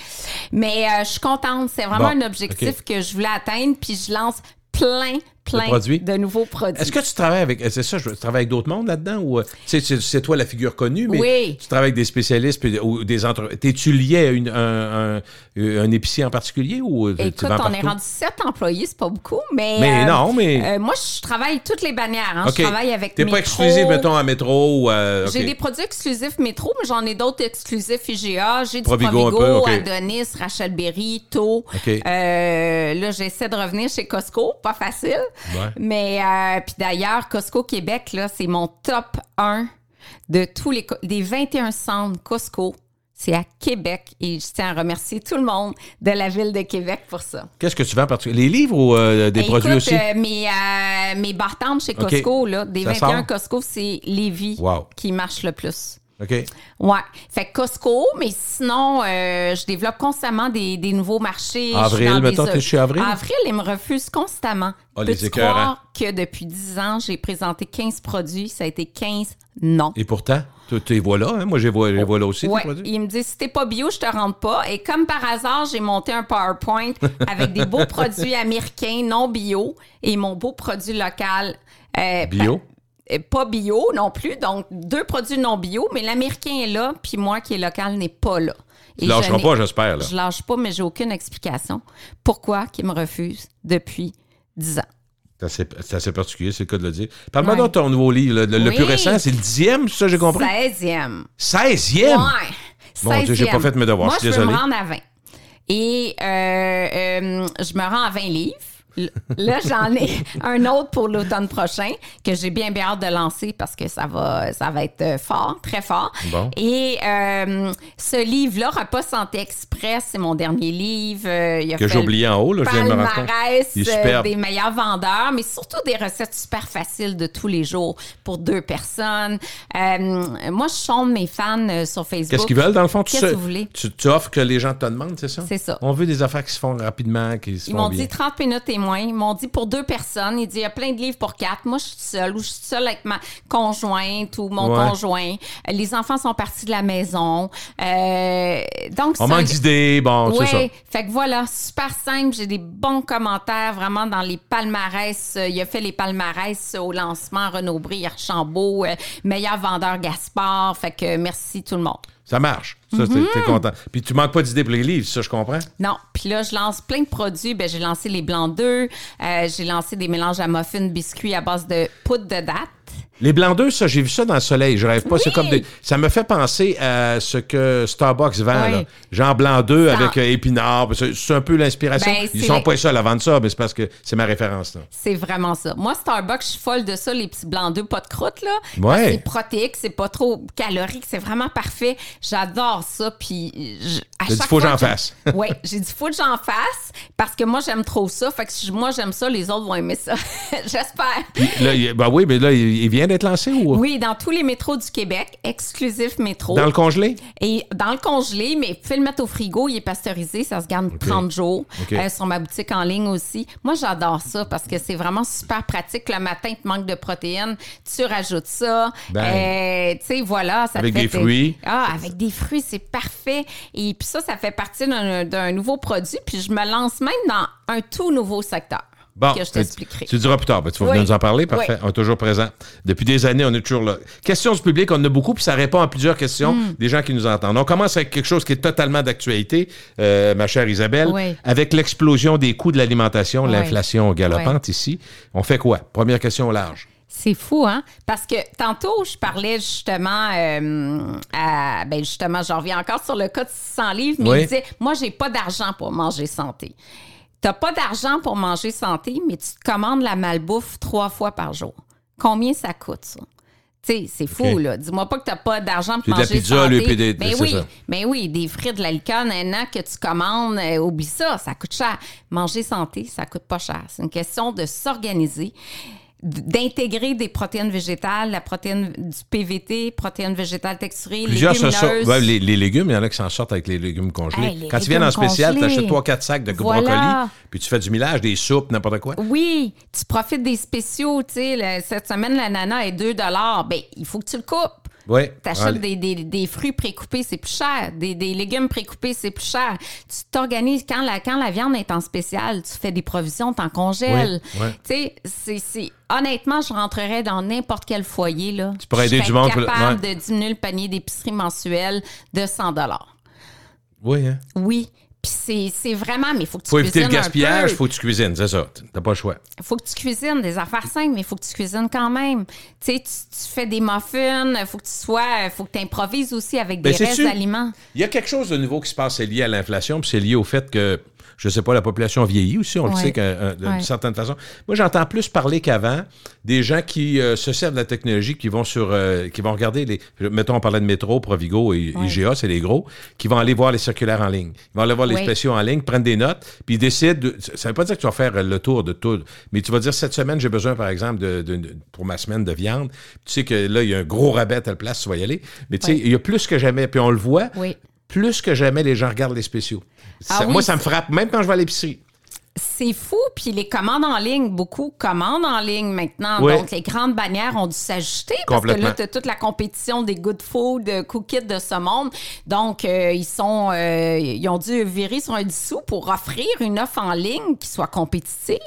Mais je suis contente. C'est vraiment Bon, un objectif que je voulais atteindre, puis je lance plein, plein produits? de nouveaux produits. Est-ce que tu travailles avec. C'est ça, je tu travailles avec d'autres mondes là-dedans ou euh, c'est, c'est toi la figure connue, mais Oui. tu travailles avec des spécialistes puis- ou des entreprises. T'es-tu lié à une- un, un, un épicier en particulier ou euh, tu Écoute, vends on est rendu sept employés, c'est pas beaucoup, mais. Mais euh, non, mais. euh, moi, je travaille toutes les bannières. hein. Je travaille avec T'es pas exclusif, mettons, à métro ou. euh. J'ai des produits exclusifs Métro, mais j'en ai d'autres exclusifs IGA. J'ai du Provigo Provigo, peu, OK. Adonis, Rachel Berry. Euh, là, j'essaie de revenir chez Costco. Pas facile. Ouais. Mais, euh, puis d'ailleurs, Costco Québec, là, c'est mon top 1 de tous les des 21 centres Costco. C'est à Québec et je tiens à remercier tout le monde de la ville de Québec pour ça. Qu'est-ce que tu vends en particulier? Les livres ou euh, des Ben, produits écoute, aussi? euh, mes, euh, mes chez. Costco, là, des Ça 21 sort? Costco, c'est Lévis Wow. qui marche le plus. OK? Ouais. Fait que Costco, mais sinon, euh, je développe constamment des, des nouveaux marchés. Avril, mettons, t'es chez Avril? Avril, ils me refusent constamment. Ah, les Peux-tu croire que depuis 10 ans, j'ai présenté 15 produits, ça a été 15 non. Et pourtant, tu tu les vois là, hein? Moi, je les vois, vois là aussi, tes Ouais, produits. il me dit si t'es pas bio, je te rentre pas. Et comme par hasard, j'ai monté un PowerPoint avec des beaux produits américains non bio et mon beau produit local. euh, Bio? Euh, pas bio non plus, donc deux produits non bio, mais l'américain est là, puis moi qui est local n'est pas là. Tu Et lâcheras je pas, j'espère. Je lâche pas, mais j'ai aucune explication pourquoi qu'ils me refusent depuis 10 ans. C'est assez, particulier, c'est le cas de le dire. Parle-moi Ouais. de ton nouveau livre. Le, plus récent, c'est le dixième, ça, j'ai compris? 16e. 16e? Ouais. Mon Dieu, j'ai 16e. pas fait mes devoirs, Moi, je suis je veux me rendre à 20. Et euh, euh, je me rends à 20 livres. Là, j'en ai un autre pour l'automne prochain que j'ai bien bien hâte de lancer parce que ça va, ça va être euh, fort, très fort. Bon. Et euh, ce livre-là, Repas Santé Express, c'est mon dernier livre. Euh, il a Que j'ai oublié en haut, là, je viens de me rendre des meilleurs vendeurs, mais surtout des recettes super faciles de tous les jours pour deux personnes. Euh, moi, je sonde mes fans sur Facebook. Qu'est-ce qu'ils veulent, dans le fond? Tu, Qu'est-ce sais- que vous voulez? Tu, tu offres que les gens te demandent, c'est ça? C'est ça. On veut des affaires qui se font rapidement, qui se Ils m'ont dit 30 minutes et moins. Ils m'ont dit pour deux personnes. Ils disent il y a plein de livres pour quatre. Moi, je suis seule ou je suis seule avec ma conjointe ou mon Ouais. conjoint. Les enfants sont partis de la maison. Euh, donc, On manque d'idées, bon, c'est ça. Oui, fait que voilà, super simple. J'ai des bons commentaires vraiment dans les palmarès. Euh, Il a fait les palmarès au lancement Renaud Brie, Archambault, euh, meilleur vendeur Gaspard. Fait que merci tout le monde. Ça marche. Ça, t'es content. Puis tu manques pas d'idées pour les livres, ça, je comprends. Non, puis là, je lance plein de produits. Ben, j'ai lancé les blancs d'œufs. Euh, j'ai lancé des mélanges à muffins biscuits à base de poudre de date. Les blancs d'œufs, ça, j'ai vu ça dans le soleil. Je rêve pas. C'est comme des. Ça me fait penser à ce que Starbucks vend, Oui. là. Genre blanc d'œufs Ça- avec euh, épinards. C'est un peu l'inspiration. Ben, Ils sont pas seuls à vendre ça, mais c'est parce que c'est ma référence, là. C'est vraiment ça. Moi, Starbucks, je suis folle de ça, les petits blancs d'œufs, pas de croûte, là. Ouais. C'est protéique, c'est pas trop calorique, c'est vraiment parfait. J'adore ça, puis je- à T'as dit, chaque faut que j'en fasse. Oui, j'ai dit, faut que j'en fasse, parce que moi, j'aime trop ça. Fait que si moi, j'aime ça, les autres vont aimer ça. J'espère. Puis là, il- ben oui, mais là, il il vient d'être lancé ou? Oui, dans tous les métros du Québec, exclusif métro. dans le congelé? Et dans le congelé, mais vous pouvez le mettre au frigo, il est pasteurisé, ça se garde 30 jours. OK. Euh, sur ma boutique en ligne aussi. Moi, j'adore ça parce que c'est vraiment super pratique. Le matin, tu manques de protéines, tu rajoutes ça. Ben. Euh, tu sais, voilà. Ça Avec fait des fruits. Ah, avec des fruits, c'est parfait. Et puis ça, ça fait partie d'un nouveau produit. Puis je me lance même dans un tout nouveau secteur Bon, que je t'expliquerai. Tu diras plus tard. Ben, tu vas Oui. venir nous en parler. Parfait. Oui. On est toujours présent. Depuis des années, on est toujours là. Questions du public, on en a beaucoup, puis ça répond à plusieurs questions Hmm. des gens qui nous entendent. On commence avec quelque chose qui est totalement d'actualité, euh, ma chère Isabelle. Oui. Avec l'explosion des coûs de l'alimentation, l'inflation galopante ici, on fait quoi? Première question au large. C'est fou, hein? Parce que tantôt, je parlais justement euh, à. Ben justement, j'en reviens encore sur le cas de 600 livres, mais Oui. il disait Moi, j'ai pas d'argent pour manger santé. T'as pas d'argent pour manger santé, mais tu te commandes la malbouffe trois fois par jour. Combien ça coûte, ça? Tu sais, c'est fou, là. Dis-moi pas que t'as pas d'argent pour C'est de la manger pizza, santé. le PD, Ben oui, ça. ben oui, des frites, de la licorne, un an que tu commandes, euh, oublie ça, ça coûte cher. Manger santé, ça coûte pas cher. C'est une question de s'organiser, d'intégrer des protéines végétales, la protéine du PVT, protéines végétales texturées, Plusieurs légumineuses. ouais, les, les légumes, il y en a qui s'en sortent avec les légumes congelés. Hey, les Quand ils viennent en spécial, tu achètes 3-4 sacs de Voilà. brocoli, puis tu fais du millage, des soupes, n'importe quoi. Oui, tu profites des spéciaux, tu sais, cette semaine, l'ananas est 2 Ben, il faut que tu le coupes. Ouais. T'achètes des, des, des fruits précoupés, c'est plus cher. Des, des légumes précoupés, c'est plus cher. Tu t'organises quand la, quand la viande est en spécial, tu fais des provisions, t'en congèles. Oui, oui. Tu sais, c'est, honnêtement, je rentrerais dans n'importe quel foyer. Là. Tu pourrais aider du monde capable ouais. de diminuer le panier d'épicerie mensuel de 100 Oui, hein? Oui. Puis c'est, vraiment, mais il faut que tu Faut éviter le cuisines gaspillage, peu. faut que tu cuisines, c'est ça. T'as pas le choix. faut que tu cuisines des affaires simples, mais il faut que tu cuisines quand même. Tu sais, tu, fais des muffins, il faut que tu sois, faut que tu improvises aussi avec Ben, des restes d'aliments. Il y a quelque chose de nouveau qui se passe, c'est lié à l'inflation, puis c'est lié au fait que, je sais pas, la population vieillit aussi, on le sait qu'un- un- d'une Ouais. certaine façon. Moi, j'entends plus parler qu'avant des gens qui euh, se servent de la technologie, qui vont sur, euh, qui vont regarder les, mettons, on parlait de Métro, Provigo et Ouais. IGA, c'est les gros, qui vont aller voir les circulaires en ligne. Ils vont aller voir les spéciaux en ligne, prennent des notes, puis ils décident, de- ça veut pas dire que tu vas faire le tour de tout, mais tu vas dire, cette semaine, j'ai besoin, par exemple, de, de- de- pour ma semaine de viande. Tu sais que là, il y a un gros rabais à telle place, tu vas y aller. Mais tu sais, il y a plus que jamais, puis on le voit, Oui. Plus que jamais, les gens regardent les spéciaux. Ah Ça- oui, moi, ça me frappe, même quand je vais à l'épicerie. C'est fou, puis les commandes en ligne, beaucoup commandent en ligne maintenant. Oui. Donc, les grandes bannières ont dû s'ajuster parce que là, tu as toute la compétition des good food, cookies de ce monde. Donc, euh, ils sont, euh, ils ont dû virer sur un dissous pour offrir une offre en ligne qui soit compétitive.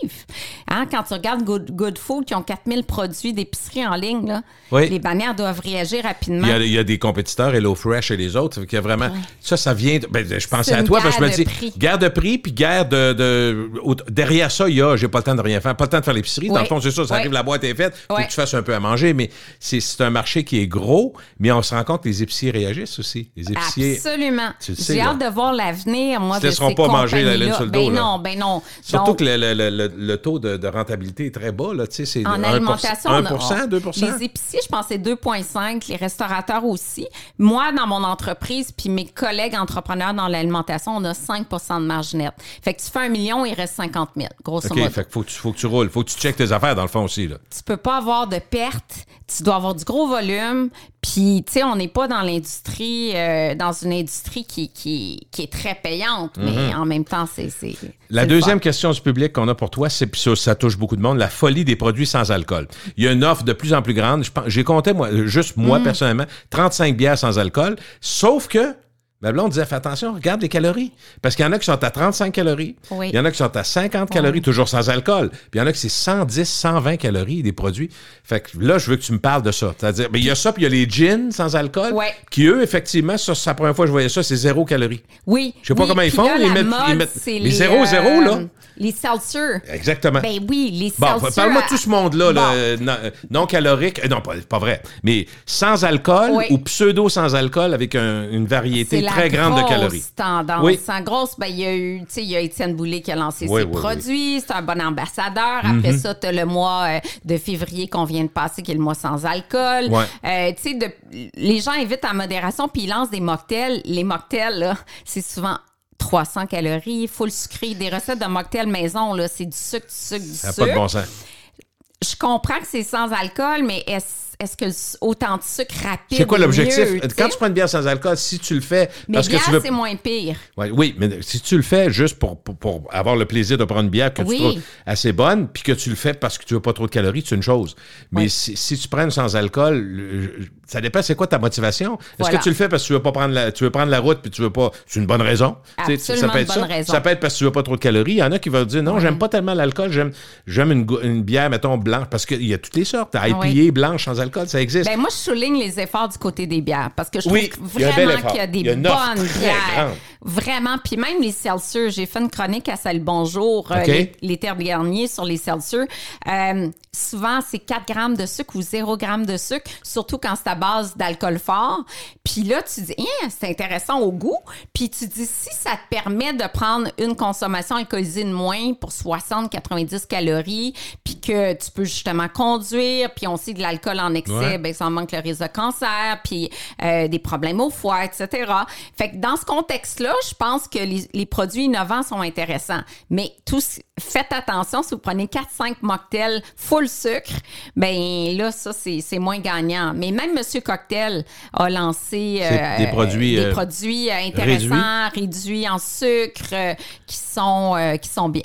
Hein, Quand tu regardes good, good Food qui ont 4000 produits d'épicerie en ligne, là, Oui. les bannières doivent réagir rapidement. Il y, a, il y a des compétiteurs, HelloFresh et les autres, a vraiment... Ça, ça vient... de- ben, je pensais à toi, parce que je me guerre dis, de prix. guerre de prix, puis guerre de... derrière ça, il y a, j'ai pas le temps de rien faire, pas le temps de faire l'épicerie. Dans Oui. le fond, c'est ça, ça Oui. arrive, la boîte est faite, faut Oui. que tu fasses un peu à manger, mais c'est un marché qui est gros, mais on se rend compte que les épiciers réagissent aussi. Les épiciers... Absolument. J'ai hâte de voir l'avenir, moi, Ils te laisseront pas manger la laine sur le ben dos, là. non, ben non. Surtout Donc, que le, le- le- le- le taux de, de rentabilité est très bas, là, tu sais, c'est En 1%, alimentation, 1%, on a- 2%. Les épiciers, je pense, c'est 2,5. Les restaurateurs aussi. Moi, dans mon entreprise, puis mes collègues entrepreneurs dans l'alimentation, on a 5% de marge nette. Fait que tu fais un million, il reste 50 000, grosso OK, modo. fait que faut, que tu- faut que tu roules, faut que tu checkes tes affaires, dans le fond aussi, là. Tu peux pas avoir de pertes. Tu dois avoir du gros volume. Puis, tu sais, on n'est pas dans l'industrie, euh, dans une industrie qui, qui, qui est très payante, mais en même temps, c'est. c'est-. La c'est le deuxième fun. question du public qu'on a pour toi, c'est puis ça, ça touche beaucoup de monde, la folie des produits sans alcool. Il y a une offre de plus en plus grande. Je pense- J'ai compté, moi, juste moi, Mm. personnellement, 35 bières sans alcool. Sauf que, ma blonde disait, fais attention, regarde les calories. Parce qu'il y en a qui sont à 35 calories. Oui. Il y en a qui sont à 50 calories, toujours sans alcool. Puis il y en a qui c'est 110, 120 calories des produits. Fait que là, je veux que tu me parles de ça. C'est-à-dire, mais il y a ça, puis il y a les gins sans alcool. Ouais. Qui, eux, effectivement, ça, c'est la première fois que je voyais ça, c'est zéro calories. Oui. Je sais pas oui, comment ils font, là, ils mettent- mode, ils mettent- c'est les zéro, zéro, là. Les seltzers. Exactement. Ben oui, les Bon, seltzers. parle-moi de tout ce monde-là, là, Bon. euh, non, euh, non calorique, euh, non, pas, pas vrai, mais sans alcool Oui. ou pseudo sans alcool avec un- une variété très grande de calories. tendance. Oui. En grosse, ben, il y a eu, tu sais, il y a Étienne Boulay qui a lancé Oui, ses Mhm. produits. C'est un bon ambassadeur. Après ça, tu as le mois de février qu'on vient de passer, qui est le mois sans alcool. Euh, tu sais, les gens invitent à modération, puis ils lancent des mocktails. Les mocktails, là, c'est souvent 300 calories, full sucré. Des recettes de mocktails maison, là, c'est du sucre, du sucre, du Ça n'a sucre. pas de bon sens. Je comprends que c'est sans alcool, mais est-ce que autant de sucre rapide C'est quoi l'objectif? Quand tu prends une bière sans alcool, si tu le fais Mais parce que tu veux. c'est moins pire. Ouais, oui, mais si tu le fais juste pour, pour, pour avoir le plaisir de prendre une bière que Oui. tu trouves assez bonne, puis que tu le fais parce que tu veux pas trop de calories, c'est une chose. Mais Oui. si, si tu prends une sans alcool, ça dépend c'est quoi ta motivation? Est-ce que tu le fais parce que tu veux pas prendre la, tu veux prendre la route puis tu veux pas. C'est une bonne raison? Tu sais, Absolument peut une être bonne ça. raison. Ça peut être parce que tu veux pas trop de calories. Il y en a qui vont dire non, j'aime pas tellement l'alcool, j'aime j'aime une, bière, mettons, blanche, parce qu'il y a toutes les sortes. IPA, Oui. blanche sans alcool, ça existe. Ben moi, je souligne les efforts du côté des bières parce que je trouve vraiment qu'il y a des Il y a une offre bonnes bières. Vraiment. Puis même les seltzers. J'ai fait une chronique à Salut Bonjour euh, OK. l'é- l'été dernier sur les seltzers. Euh, souvent, c'est 4 grammes de sucre ou 0 grammes de sucre, surtout quand c'est à base d'alcool fort. Puis là, tu dis, Hein, c'est intéressant au goût. Puis tu dis, si ça te permet de prendre une consommation alcoolisée de moins pour 60-90 calories, puis que tu peux justement conduire, puis on sait que l'alcool en excès, Ouais. ben, ça manque le risque de cancer, puis euh, des problèmes au foie, etc. Fait que dans ce contexte-là, je pense que les, les produits innovants sont intéressants. Mais tous, faites attention, si vous prenez 4-5 mocktails full sucre, ben là, ça, c'est moins gagnant. Mais même Monsieur Cocktail a lancé des produits, des euh, produits euh, intéressants, réduits, en sucre, euh, qui, sont, euh, qui sont bien.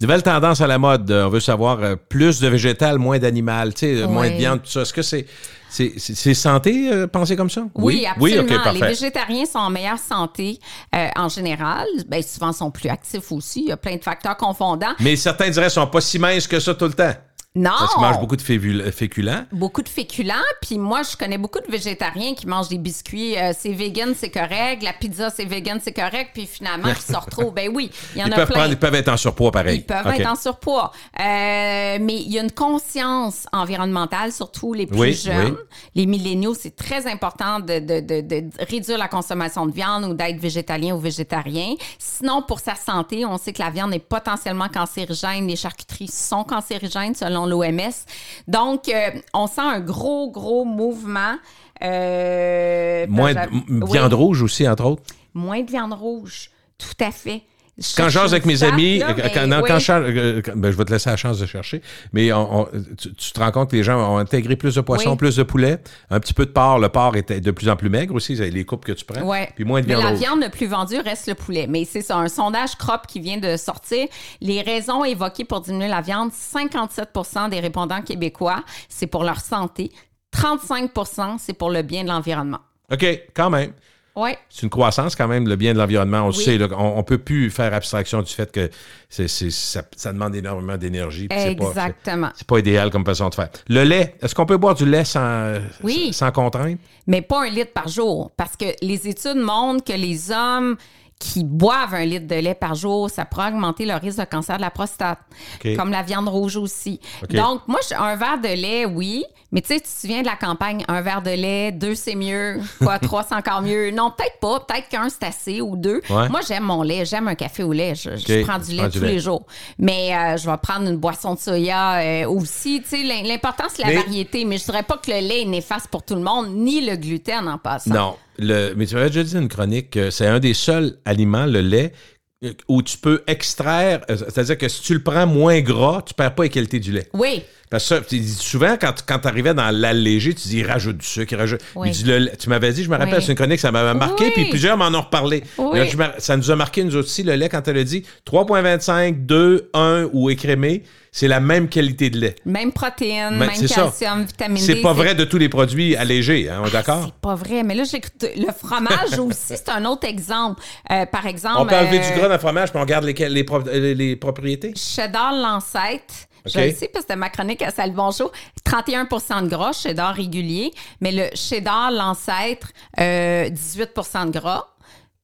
Nouvelle tendance à la mode, euh, on veut savoir euh, plus de végétal, moins d'animal, tu sais, euh, moins de viande, tout ça. Est-ce que c'est c'est c'est- c'est santé, euh, penser comme ça? Oui, absolument. ok, les végétariens sont en meilleure santé euh, en général. Ben, souvent, sont plus actifs aussi. Il y a plein de facteurs confondants. Mais certains diraient qu'ils sont pas si minces que ça tout le temps. Non! Parce qu'ils mangent beaucoup de févul- féculents. beaucoup de féculents. Puis moi, je connais beaucoup de végétariens qui mangent des biscuits. euh, c'est vegan, c'est correct. La pizza, c'est vegan, c'est correct. Puis finalement, qui se retrouvent. Ben oui, il y en Ils a peuvent, plein. prendre- ils peuvent être en surpoids pareil. Ils peuvent être en surpoids. Euh, mais il y a une conscience environnementale, surtout les plus Oui, jeunes. oui. Les milléniaux, c'est très important de, de- de- de réduire la consommation de viande ou d'être végétalien ou végétarien. Sinon, pour sa santé, on sait que la viande est potentiellement cancérigène. Les charcuteries sont cancérigènes selon l'OMS. Donc, euh, on sent un gros, gros mouvement. Euh, Moins de oui, viande rouge aussi, entre autres. Moins de viande rouge. Tout à fait. Je Quand cherche j'ose avec mes amis, là, euh, mais quand, non, oui. quand je, cherche- euh, quand- ben, je vais te laisser la chance de chercher, mais on- on- tu, tu te rends compte que les gens ont intégré plus de poissons, Oui. plus de poulet, un petit peu de porc. Le porc est de plus en plus maigre aussi, les coupes que tu prends. Ouais. Puis moins de Mais viande la rouge. viande le plus vendue reste le poulet. Mais c'est ça, un sondage CROP qui vient de sortir. Les raisons évoquées pour diminuer la viande, 57% des répondants québécois, c'est pour leur santé. 35% c'est pour le bien de l'environnement. OK, quand même. C'est une croissance quand même, le bien de l'environnement. On le sait, là, on, on peut plus faire abstraction du fait que ça, ça demande énormément d'énergie. c'est pas- Exactement. C'est pas idéal comme façon de faire. Le lait, est-ce qu'on peut boire du lait sans, Oui. sans contrainte? Mais pas un litre par jour. Parce que les études montrent que les hommes qui boivent un litre de lait par jour, ça pourrait augmenter leur risque de cancer de la prostate. Comme la viande rouge aussi. Donc, moi, un verre de lait, oui. Mais tu sais, tu te souviens de la campagne, un verre de lait, deux, c'est mieux. Quoi, trois, c'est encore mieux. Non, peut-être pas. Peut-être qu'un, c'est assez ou deux. Ouais. Moi, j'aime mon lait. J'aime un café au lait. Je, prends du lait prends tous du lait. les jours. Mais euh, je vais prendre une boisson de soya euh, aussi. Tu sais, l'im- l'important, c'est la Mais- variété. Mais je dirais pas que le lait est néfaste pour tout le monde, ni le gluten en passant. Non. Le, mais tu m'avais déjà dit une chronique que c'est un des seuls aliments, le lait, euh, où tu peux extraire, euh, c'est-à-dire que si tu le prends moins gras, tu perds pas la qualité du lait. Oui. Parce que ça, tu dis souvent, quand, quand tu arrivais dans l'allégé, tu dis, rajoute du sucre, rajoute. Oui. Le tu m'avais dit, je me rappelle, Oui. c'est une chronique, ça m'avait marqué, Oui. puis plusieurs m'en ont reparlé. Là, je ça nous a marqué, nous aussi, le lait, quand elle a dit 3,25, 2, 1 ou écrémé, c'est la même qualité de lait. Même protéines, même ça. calcium, vitamine D. C'est pas vrai de tous les produits allégés, hein, on est d'accord? C'est pas vrai. Mais là. Le fromage aussi, c'est un autre exemple. Euh, par exemple. On peut enlever euh, du gras dans le fromage, puis on garde les, les, les- les propriétés. Cheddar l'ancêtre. Je le sais parce que ma chronique à Salut Bonjour. 31% de gras, cheddar régulier. Mais le cheddar l'ancêtre, euh, 18% de gras.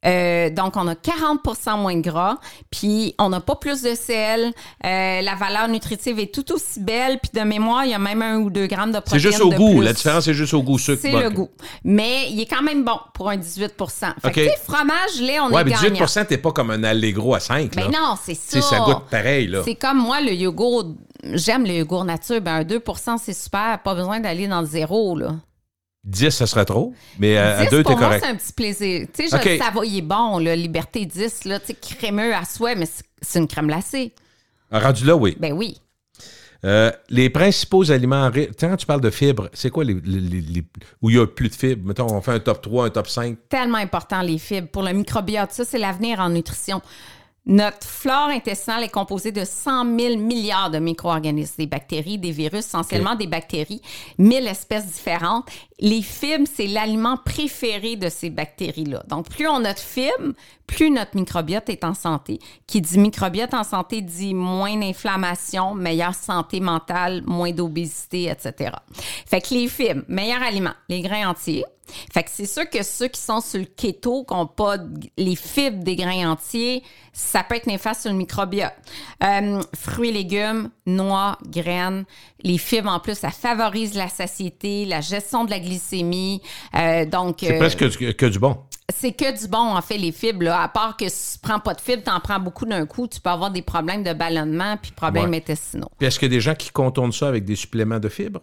Euh, donc, on a 40% moins de gras, puis on n'a pas plus de sel. Euh, la valeur nutritive est tout aussi belle, puis de mémoire, il y a même un ou deux grammes de C'est protéines juste au goût. plus. La différence, c'est juste au goût sucre. C'est le goût. Mais il est quand même bon pour un 18 Fait OK. que, tu sais, fromage, lait, on Ouais, est mais gagnant. 18% t'es pas comme un allégro à 5. Ben là. non, c'est ça. Tu sais, ça goûte pareil, là. C'est comme moi, le yogourt. J'aime le yogourt nature. Ben, un 2% c'est super. Pas besoin d'aller dans le zéro, là. 10, ça serait trop. Mais euh, à 10, 2, t'es correct. c'est un petit plaisir. Tu sais, je OK. le savais, il est bon, là. Liberté 10, là. Tu sais, crémeux à souhait, mais c'est- une crème glacée. Rendu là, oui. Ben oui. Euh, les principaux aliments riches. Quand tu parles de fibres, c'est quoi les, les- les- les- où il y a plus de fibres? Mettons, on fait un top 3, un top 5. tellement important, les fibres, pour le microbiote. Ça, c'est l'avenir en nutrition. Notre flore intestinale est composée de 100 000 milliards de micro-organismes, des bactéries, des virus, essentiellement des bactéries, 1000 espèces différentes. Les fibres, c'est l'aliment préféré de ces bactéries-là. Donc, plus on a de fibres, plus notre microbiote est en santé. Qui dit microbiote en santé dit moins d'inflammation, meilleure santé mentale, moins d'obésité, etc. Fait que les fibres, meilleur aliment, les grains entiers. Fait que c'est sûr que ceux qui sont sur le keto, qui n'ont pas les fibres des grains entiers, ça peut être néfaste sur le microbiote. Euh, fruits légumes, noix, graines, les fibres en plus, ça favorise la satiété, la gestion de la glycémie. Euh, donc, C'est euh, presque du- que du bon. c'est que du bon, en fait, les fibres. Là. À part que si tu prends pas de fibres, tu en prends beaucoup d'un coup, tu peux avoir des problèmes de ballonnement puis problèmes Ouais. intestinaux. Puis est-ce qu'il y a des gens qui contournent ça avec des suppléments de fibres?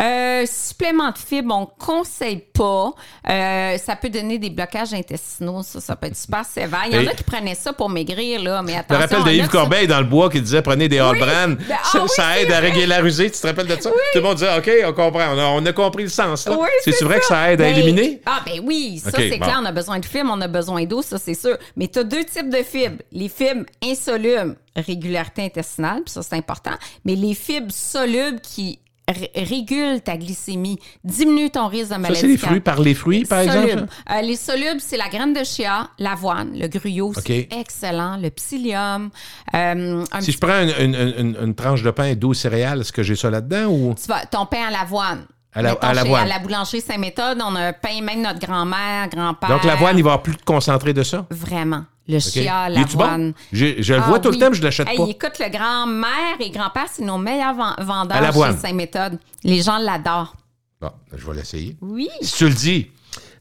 Euh, supplément de fibres, on conseille pas. Euh, ça peut donner des blocages intestinaux, ça, ça peut être super sévère. Il y en Et- a qui prenaient ça pour maigrir, là, mais Je me attention. rappelle de Yves Corbeil dans le bois qui disait prenez des Brand. Ben, ah ça oui, ça c'est aide à régulariser. Tu te rappelles de ça? Tout le monde disait OK, on comprend. On a, on a compris le sens. là. Oui, C'est vrai que ça aide à Ben, éliminer? Ah, ben oui, ça c'est bon. clair, on a besoin de fibres, on a besoin d'eau, ça c'est sûr. Mais tu as deux types de fibres. Les fibres insolubles, régularité intestinale, puis ça c'est important. Mais les fibres solubles qui ré- régulent ta glycémie, diminuent ton risque de Ça, maladie. c'est les fruits par les fruits, par exemple? Euh, les solubles, c'est la graine de chia, l'avoine, le gruyot, c'est excellent, le psyllium. euh, un Si je prends une, une- une- une tranche de pain 12 céréales, est-ce que j'ai ça là-dedans ou? Tu vas, ton pain à l'avoine. À la- à. À boulangerie Saint-Méthode, on a un pain, même notre grand-mère, grand-père. Donc l'avoine, il va y avoir plus de concentré de ça? Vraiment. Le OK. chia, bon? l'avoine. J'ai- Je le Ah vois tout le temps, mais je l'achète Hey, pas. Écoute, le grand-mère et grand-père, c'est nos meilleurs vendeurs chez Saint-Méthode. Les gens l'adorent. Bon, je vais l'essayer. Oui. Si tu le dis,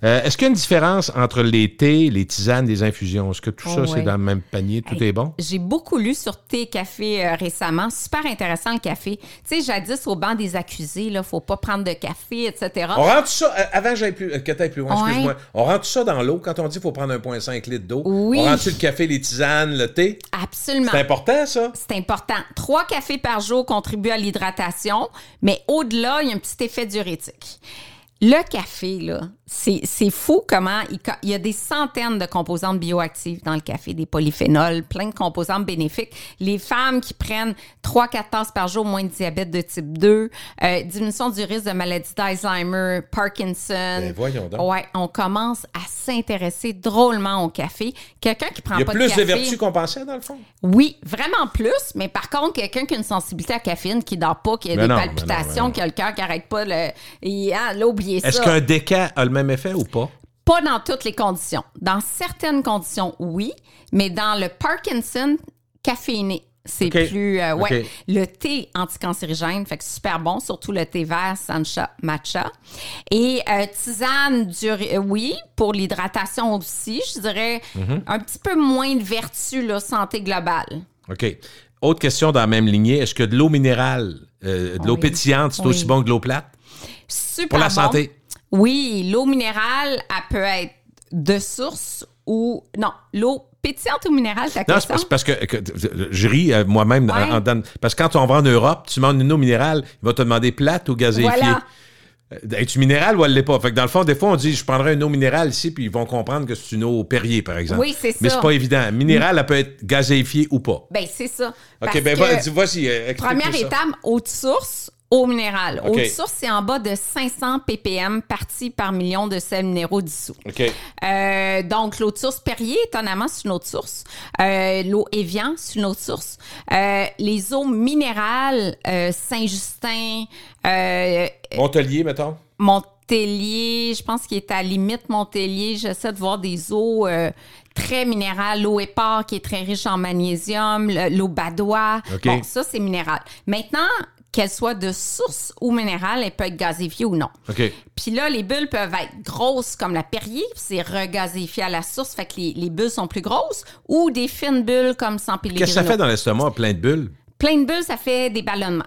euh, est-ce qu'il y a une différence entre les thés, les tisanes, les infusions? Est-ce que tout Oh, ça, c'est dans le même panier? Tout Hey, est bon? J'ai beaucoup lu sur thé et café euh, récemment. Super intéressant le café. Tu sais, jadis au banc des accusés, il faut pas prendre de café, etc. On rentre ça, euh, avant j'aille plus, euh, que plus loin, Ouais. excuse-moi. On rentre ça dans l'eau quand on dit qu'il faut prendre 1,5 litre d'eau. Oui. On rentre le café, les tisanes, le thé? Absolument. C'est important, ça? C'est important. Trois cafés par jour contribuent à l'hydratation, mais au-delà, il y a un petit effet diurétique. Le café, là, c'est fou comment il, il y a des centaines de composantes bioactives dans le café, des polyphénols, plein de composantes bénéfiques. Les femmes qui prennent 3-4 tasses par jour, moins de diabète de type 2, euh, diminution du risque de maladie d'Alzheimer, Parkinson. Ben, voyons donc. Ouais, on commence à s'intéresser drôlement au café. Quelqu'un qui prend Il y a pas plus de de, café. vertus qu'on pensait, dans le fond? Oui, vraiment plus, mais par contre, quelqu'un qui a une sensibilité à la caféine, qui dort pas, qui a Mais des non, non, palpitations, non. qui a le cœur qui arrête pas, le, et, ah, là, oubliez ça. Est-ce qu'un déca a le même effet ou pas? Pas dans toutes les conditions. Dans certaines conditions, oui, mais dans le Parkinson, caféiné. C'est plus. euh, ouais. Le thé anticancérigène, fait que super bon, surtout le thé vert, sancha, matcha. Et euh, tisane, du, euh, oui, pour l'hydratation aussi, je dirais Mm-hmm. un petit peu moins de vertu, là, santé globale. OK. Autre question dans la même lignée. Est-ce que de l'eau minérale, euh, de l'eau pétillante, c'est Oui. aussi bon que de l'eau plate? Super Pour la bon. santé. Oui, l'eau minérale, elle peut être de source ou. Non, l'eau pétillante ou minérale, ta Non, question? parce, parce que, que- je ris euh, moi-même. en- Ouais. en parce que quand on va en Europe, tu demandes une eau minérale, il va te demander plate ou gazéifiée. Voilà. Euh, Es-tu minérale ou elle l'est pas? Fait que dans le fond, des fois, on dit je prendrais une eau minérale ici, puis ils vont comprendre que c'est une eau Perrier, par exemple. Oui, c'est Mais ça. c'est pas évident. Minérale, elle peut être gazéifiée ou pas. Ben, c'est ça. OK, ben vas-y, euh, Première ça. étape, eau de source, eau minérale. Eau de source, c'est en bas de 500 ppm partie par million de sels minéraux dissous. Euh, donc, l'eau de source Perrier, étonnamment, c'est une eau de source. Euh, l'eau Evian, c'est une eau de source. Euh, les eaux minérales, Saint-Justin, Montelier, mettons? Montélier, je pense qu'il est à limite Montélier. J'essaie de voir des eaux très minérales. L'eau épar qui est très riche en magnésium, le- l'eau badois. OK. Bon, ça, c'est minéral. Maintenant, qu'elle soit de source ou minérale, elle peut être gazéfiée ou non. OK. Puis là, les bulles peuvent être grosses comme la Perrier, puis c'est regazéfié à la source, fait que les, les bulles sont plus grosses, ou des fines bulles comme sans Pellegrino. Qu'est-ce que ça fait dans l'estomac, plein de bulles? Plein de bulles, ça fait des ballonnements.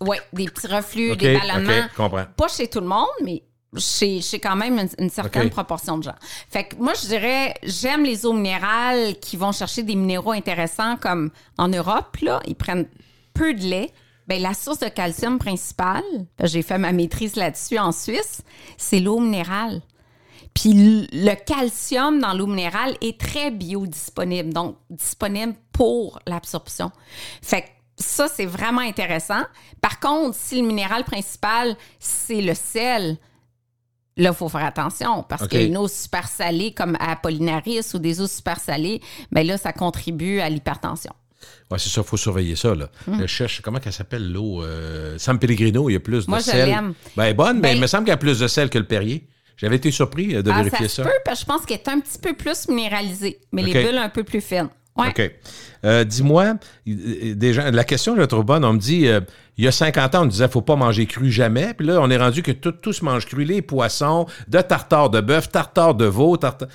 Oui, des petits reflux, des ballonnements. OK, comprends. Pas chez tout le monde, mais chez, chez quand même une, une certaine proportion de gens. Fait que moi, je dirais, j'aime les eaux minérales qui vont chercher des minéraux intéressants comme en Europe, là, ils prennent peu de lait. Ben, la source de calcium principale, j'ai fait ma maîtrise là-dessus en Suisse, c'est l'eau minérale. Puis le calcium dans l'eau minérale est très biodisponible, donc disponible pour l'absorption. Fait que ça, c'est vraiment intéressant. Par contre, si le minéral principal, c'est le sel, là, il faut faire attention parce OK. qu'il y a une eau super salée comme à Apollinaris ou des eaux super salées, bien là, ça contribue à l'hypertension. Ouais, c'est ça, il faut surveiller ça. Là. Je cherche, comment qu'elle s'appelle l'eau? Euh, San Pellegrino, il y a plus de Hmm. Moi, je sel. l'aime. Ben, bonne, mais Ben- il me semble qu'il y a plus de sel que le Perrier. J'avais été surpris euh, de Ah, vérifier ça ça. se peut, parce que je pense qu'elle est un petit peu plus minéralisée, mais les bulles un peu plus fines. Ouais. OK. Euh, Dis-moi, euh, la question, je la trouve bonne. On me dit, euh, il y a 50 ans, on disait, faut pas manger cru jamais. Puis là, on est rendu que tout, tout se mange cru. Les poissons, de tartare de bœuf, tartare de veau, tartare...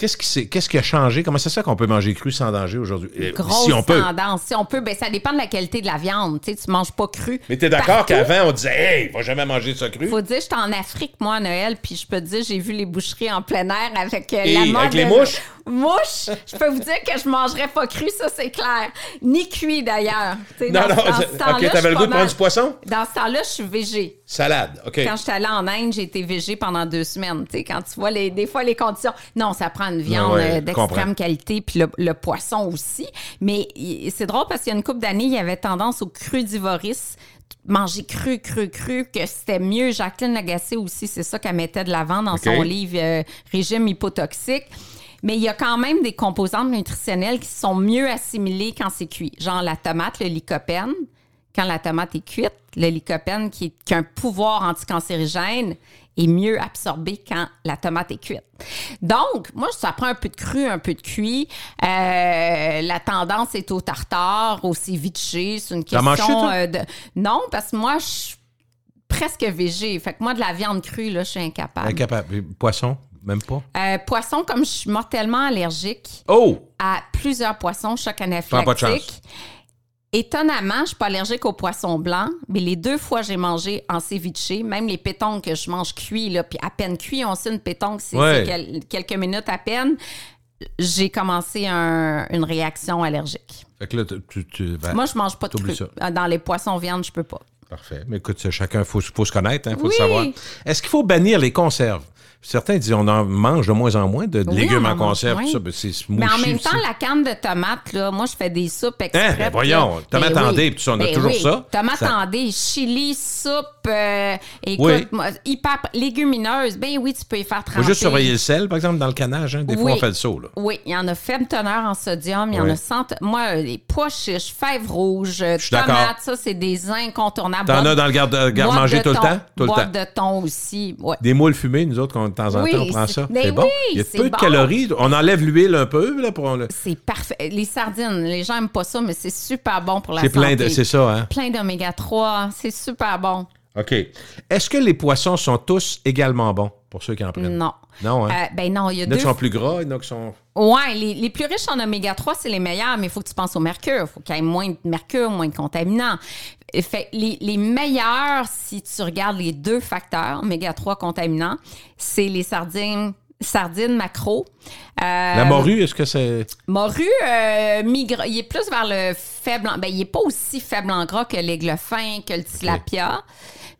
Qu'est-ce qui, qu'est-ce qui a changé? Comment c'est ça qu'on peut manger cru sans danger aujourd'hui? Euh, Grosse si on peut. tendance. Si on peut, ben, ça dépend de la qualité de la viande. Tu sais, tu manges pas cru. Mais t'es d'accord Partout. qu'avant, on disait, hey, va jamais manger ça cru? Faut dire, j'étais en Afrique, moi, à Noël, puis je peux te dire, j'ai vu les boucheries en plein air avec euh, Et la avec mode. les mouches? Mouches! Je peux vous dire que je mangerais pas cru, ça, c'est clair. Ni cuit, d'ailleurs. Non, dans- non, dans ce ok, je t'avais suis le goût de prendre du poisson? Dans ce temps-là, je suis végé. Salade, OK. Quand j'étais allée en Inde, j'ai été végé pendant deux semaines. Tu sais, quand tu vois les, des fois les conditions. Non, ça prend une viande ouais, euh, d'extrême qualité, puis le, le poisson aussi. Mais c'est drôle parce qu'il y a une couple d'années, il y avait tendance au crudivoris. Manger cru, cru, cru, que c'était mieux. Jacqueline Lagacé aussi, c'est ça qu'elle mettait de l'avant dans son livre euh, Régime hypotoxique. Mais il y a quand même des composantes nutritionnelles qui sont mieux assimilées quand c'est cuit. Genre la tomate, le lycopène. Quand la tomate est cuite, le lycopène, qui, a un pouvoir anticancérigène, est mieux absorbé quand la tomate est cuite. Donc, moi, ça prend un peu de cru, un peu de cuit. Euh, la tendance est au tartare, au ceviche. C'est une question euh, de... Non, parce que moi, je suis presque végé. Fait que moi, de la viande crue, là, je suis incapable. Incapable. Poisson, même pas? Euh, poisson, comme je suis mortellement allergique Oh! à plusieurs poissons, choc anaphylactique. Étonnamment, je suis pas allergique aux poissons blancs, mais les deux fois j'ai mangé en ceviche, même les pétons que je mange cuits, là, puis à peine cuits, on sait une pétonque, c'est Ouais. c'est quel- quelques minutes à peine, j'ai commencé un- une réaction allergique. Fait que là, tu. ben, Moi, je mange pas de cru. ça. Dans les poissons viande, je peux pas. Parfait. Mais écoute, chacun, il faut, faut se connaître, il faut Oui. le savoir. Est-ce qu'il faut bannir les conserves? Certains disent on en mange de moins en moins de, de Oui, légumes en conserve, tout ça, ben, c'est Mais en même temps, la canne de tomates, là, moi, je fais des soupes exprès. Hein? Ben voyons, là. tomate Ben en oui. dé, puis tout ça, on a Ben toujours oui. ça? Tomate Ça- en dé, chili, soupe, euh, écoute, moi, hyper légumineuse. Ben oui, tu peux y faire faut tremper. juste surveiller le sel, par exemple, dans le canage. hein. Des fois, on fait le saut. Là. Oui, il y en a faible teneur en sodium, il y en a sans... Moi, euh, les pois chiches, fèves rouges, euh, tomates, ça, c'est des incontournables. T'en as dans le garde-manger de tout le temps? Tout le temps. de thon aussi. Des moules fumées, nous autres, quand de temps en Oui, temps, on prend c'est- ça. C'est bon. oui, Il y a c'est peu de calories. On enlève l'huile un peu. Là, pour le... C'est parfait. Les sardines, les gens aiment pas ça, mais c'est super bon pour la C'est santé. plein de. C'est ça, hein? Plein d'oméga 3, c'est super bon. OK. Est-ce que les poissons sont tous également bons pour ceux qui en prennent? Non. Non, hein? Euh, ben non, il y a Il y en a deux. qui sont plus gras, il y en a qui sont. Ouais, les, les plus riches en oméga 3, c'est les meilleurs, mais il faut que tu penses au mercure. Il faut qu'il y ait moins de mercure, moins de contaminants. Fait, les, les meilleurs, si tu regardes les deux facteurs, oméga 3 contaminants, c'est les sardines, sardines macro. Euh, La morue, est-ce que c'est. Morue, euh, migre- il est plus vers le faible. En, ben, il est pas aussi faible en gras que l'aigle fin, que le tilapia.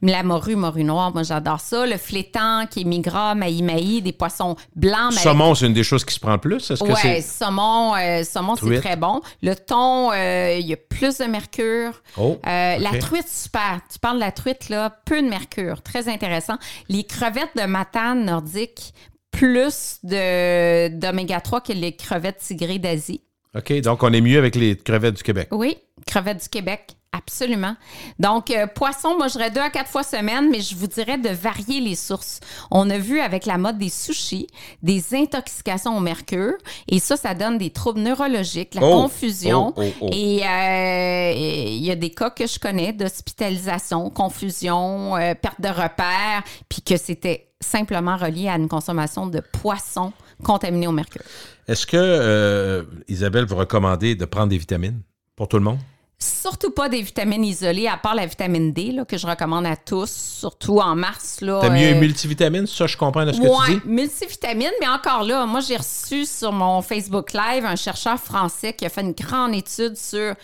Mais la morue, morue noire, moi j'adore ça. Le flétan qui est mi-gras, maï-maï, des poissons blancs. avec- Saumon, c'est une des choses qui se prend le plus. Est-ce que c'est. saumon, euh, saumon c'est très bon. Le thon, euh, il y a plus de mercure. Oh. La truite, super. Tu parles de la truite, là, peu de mercure. Très intéressant. Les crevettes de matane nordique, plus d'oméga 3 que les crevettes tigrées d'Asie. OK, donc on est mieux avec les crevettes du Québec. Oui, crevettes du Québec. Absolument. Donc, euh, poisson, moi, je dirais deux à quatre fois semaine, mais je vous dirais de varier les sources. On a vu avec la mode des sushis, des intoxications au mercure, et ça, ça donne des troubles neurologiques, la Oh! confusion. Oh, oh. Et euh, il y a des cas que je connais d'hospitalisation, confusion, euh, perte de repères, puis que c'était simplement relié à une consommation de poissons contaminés au mercure. Est-ce que, euh, Isabelle, vous recommandez de prendre des vitamines pour tout le monde? Surtout pas des vitamines isolées, à part la vitamine D, là, que je recommande à tous, surtout en mars. T'as mieux euh, une multivitamine? Ça, je comprends de ce que tu dis. multivitamine, mais encore là, moi, j'ai reçu sur mon Facebook Live un chercheur français qui a fait une grande étude sur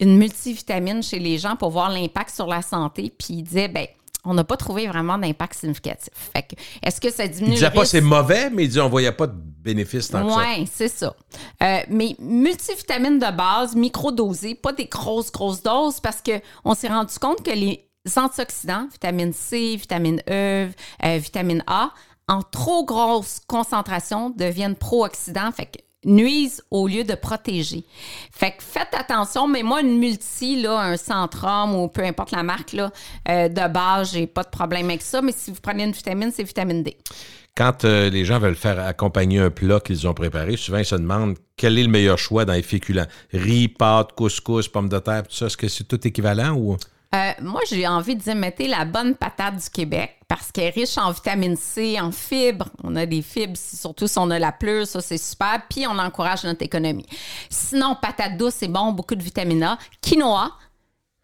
une multivitamine chez les gens pour voir l'impact sur la santé. Puis il disait, ben, on n'a pas trouvé vraiment d'impact significatif. Fait que, est-ce que ça diminue Il disait le pas c'est mauvais, mais il dit on voyait pas de bénéfice tant que ça. Oui, c'est ça. Euh, mais multivitamines de base, microdosées, pas des grosses, grosses doses, parce qu'on s'est rendu compte que les antioxydants, vitamine C, vitamine E, euh, vitamine A, en trop grosse concentration, deviennent pro-oxydants, fait que nuisent au lieu de protéger. Faites attention, mais moi, une multi, un Centrum ou peu importe la marque, là, euh, de base, j'ai pas de problème avec ça, mais si vous prenez une vitamine, c'est vitamine D. Quand euh, les gens veulent faire accompagner un plat qu'ils ont préparé, souvent ils se demandent quel est le meilleur choix dans les féculents. Riz, pâtes, couscous, pommes de terre, tout ça. Est-ce que c'est tout équivalent ou? Euh, moi, j'ai envie de dire, mettez la bonne patate du Québec parce qu'elle est riche en vitamine C, en fibres. On a des fibres, surtout si on a la pleure, ça c'est super. Puis on encourage notre économie. Sinon, patate douce, c'est bon, beaucoup de vitamine A. Quinoa,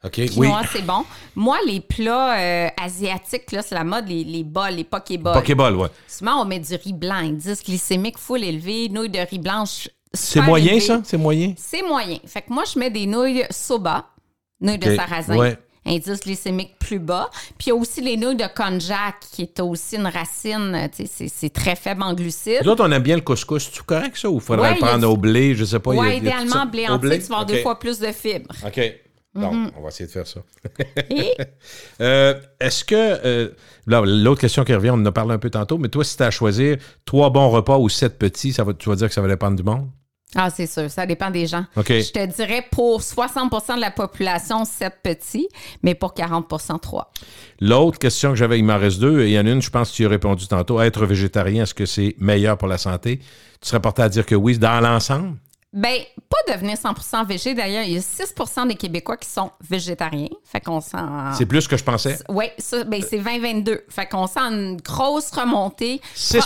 OK, Quinoa, c'est bon. Moi, les plats euh, asiatiques, là, c'est la mode, les, les bols, les pokéballs. Pokéball, ouais. Souvent, on met du riz blanc, indice glycémique full élevé, nouilles de riz blanche. C'est moyen, élevées. ça? C'est moyen? C'est moyen. Fait que moi, je mets des nouilles soba, nouilles de sarrasin. ouais. Indice glycémique plus bas. Puis il y a aussi les nouilles de konjac, qui est aussi une racine, c'est- très faible en glucides. Nous autres, on aime bien le couscous. C'est correct, ça? Ou il faudrait Ouais, le prendre du- au blé? Je sais pas. Oui, idéalement, blé entier, tu vas avoir deux fois plus de fibres. OK. Bon, Mm-hmm. on va essayer de faire ça. Euh, Est-ce que. euh, là, l'autre question qui revient, on en a parlé un peu tantôt, mais toi, si tu as à choisir trois bons repas ou sept petits, ça va, tu vas dire que ça va dépendre du monde? Ah, c'est sûr, ça dépend des gens. Je te dirais pour 60% de la population, 7 petits, mais pour 40% 3. L'autre question que j'avais, il m'en reste deux. Il y en a une, je pense que tu y as répondu tantôt. Être végétarien, est-ce que c'est meilleur pour la santé? Tu serais porté à dire que oui, dans l'ensemble? Ben, pas devenir 100 végé. D'ailleurs, il y a 6% des Québécois qui sont végétariens. Fait qu'on sent. C'est plus que je pensais. Oui, ben, c'est 2022. Fait qu'on sent une grosse remontée. 6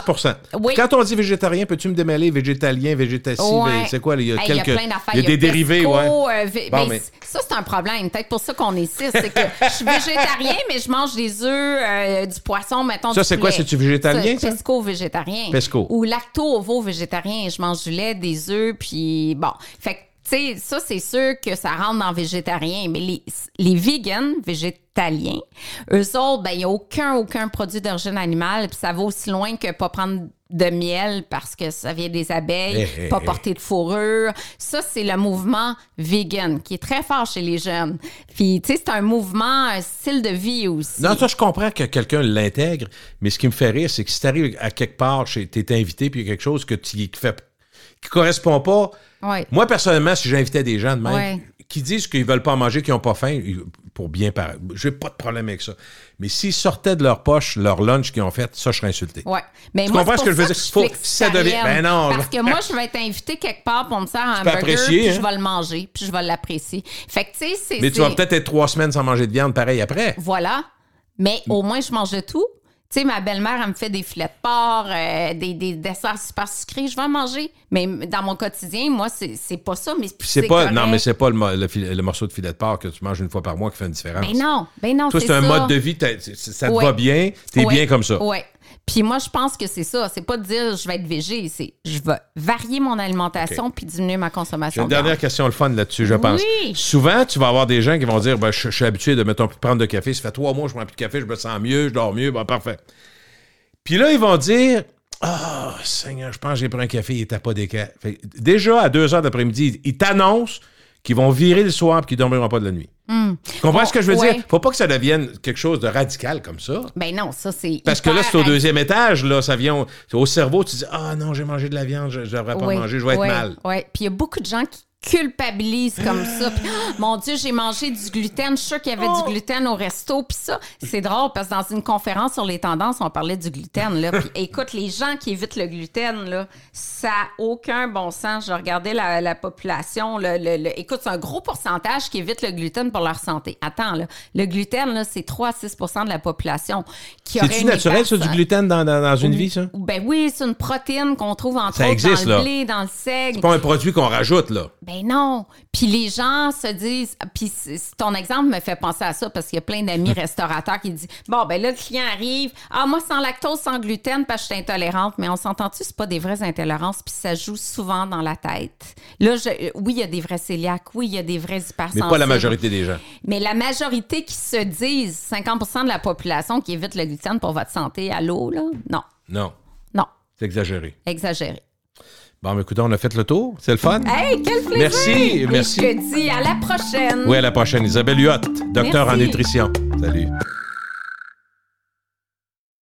Oui. Quand on dit végétarien, peux-tu me démêler végétalien, végétacien? Ouais. C'est quoi? Il y a Hey, quelques. il y a plein d'affaires. Il y a des dérivés, ouais. euh, vé- Bon, ben, mais- Ça, c'est un problème. Peut-être pour ça qu'on est six. C'est que je suis végétarien, mais je mange des œufs, euh, du poisson, mettons. Ça, c'est quoi? C'est-tu végétalien? Pesco-végétarien. Pesco. Ou lacto-ovo-végétarien. Je mange du lait, des œufs, puis bon. Fait que, tu sais, ça, c'est sûr que ça rentre dans végétarien. Mais les, les vegans, végétaliens, eux autres, ben, il n'y a aucun, aucun produit d'origine animale, puis ça va aussi loin que pas prendre de miel parce que ça vient des abeilles, Eh, eh, pas eh. porter de fourrure. Ça, c'est le mouvement vegan qui est très fort chez les jeunes. Puis, tu sais, c'est un mouvement, un style de vie aussi. Non, ça, je comprends que quelqu'un l'intègre, mais ce qui me fait rire, c'est que si tu arrives à quelque part, tu es invité, puis il y a quelque chose que tu, fait qui correspond pas. Ouais. Moi, personnellement, si j'invitais des gens de même, Ouais. qui disent qu'ils veulent pas en manger, qui n'ont pas faim, pour bien paraître, j'ai pas de problème avec ça. Mais s'ils sortaient de leur poche leur lunch qu'ils ont fait, ça, je serais insulté. Ouais. Mais Tu moi, comprends ce que je veux dire? Faut- ça devient-. Ben non, Parce que moi, je vais être invitée quelque part pour me faire un hamburger, apprécier, puis hein? je vais le manger, puis je vais l'apprécier. Fait que, tu sais, c'est... Mais tu vas peut-être être trois semaines sans manger de viande pareil après. Voilà. Mais au moins, je mange de tout. Tu sais, ma belle-mère, elle me fait des filets de porc, euh, des, des desserts super sucrés. Je vais en manger. Mais dans mon quotidien, moi, c'est pas ça. Mais c'est pas, non, mais c'est pas le, morceau de filet de porc que tu manges une fois par mois qui fait une différence. Ben non, ben non, Toi, c'est un ça. mode de vie, ça te Ouais. va bien, t'es Ouais. bien comme ça. Ouais. Puis moi, je pense que c'est ça. C'est pas de dire je vais être végé, c'est je vais varier mon alimentation puis diminuer ma consommation. une de dernière question, le fun là-dessus, je pense. Oui. Souvent, tu vas avoir des gens qui vont dire ben, je, je suis habitué de mettons, prendre de café. Ça fait trois mois que je prends plus de café, je me sens mieux, je dors mieux. Bon, parfait. Puis là, ils vont dire Ah, Seigneur, je pense que j'ai pris un café, il n'était pas des cafés. Déjà, à deux heures d'après-midi, ils t'annoncent qu'ils vont virer le soir et qu'ils ne dormiront pas de la nuit. Tu comprends Oh, ce que je veux ouais. dire? Faut pas que ça devienne quelque chose de radical comme ça. Ben non, ça c'est. Parce que là, c'est au deuxième étage, là, ça vient au, au cerveau, tu dis Ah non, j'ai mangé de la viande, je ne devrais pas Oui, manger, je vais oui, être mal. Oui, puis il y a beaucoup de gens qui culpabilisent comme ça. Puis, Ah, mon Dieu, j'ai mangé du gluten. Je suis sûre qu'il y avait Oh! du gluten au resto. Puis ça, c'est drôle parce que dans une conférence sur les tendances, on parlait du gluten. Là. Puis écoute, les gens qui évitent le gluten, là, ça n'a aucun bon sens. Je regardais la, la population. le- le- le- écoute, c'est un gros pourcentage qui évite le gluten pour leur santé. Attends, là, le gluten, là, c'est 3 à 6 de la population qui aurait C'est-tu naturel, ça, du gluten dans, dans- dans une vie, ça? Ben oui, c'est une protéine qu'on trouve entre Ça autres existe, dans là. le blé, dans le seigle. Pas un produit qu'on rajoute, là. Ben non. Puis les gens se disent. Puis ton exemple me fait penser à ça parce qu'il y a plein d'amis restaurateurs qui disent Bon, ben là, le client arrive. Ah, moi, sans lactose, sans gluten, parce que je suis intolérante. Mais on s'entend-tu, c'est pas des vraies intolérances, puis ça joue souvent dans la tête. Là, je- oui, il y a des vrais cœliaques. Oui, il y a des vrais Mais hypersensibles. pas la majorité des gens. Mais la majorité qui se disent, 50% de la population qui évite le gluten pour votre santé, allô, là? Non. Non, Non. c'est exagéré. Exagéré. Bon, mais écoute, on a fait le tour. C'est le fun. Hey, quel plaisir! Merci, Et merci. Je te dis à la prochaine! Oui, à la prochaine. Isabelle Huot, docteur en nutrition. Salut.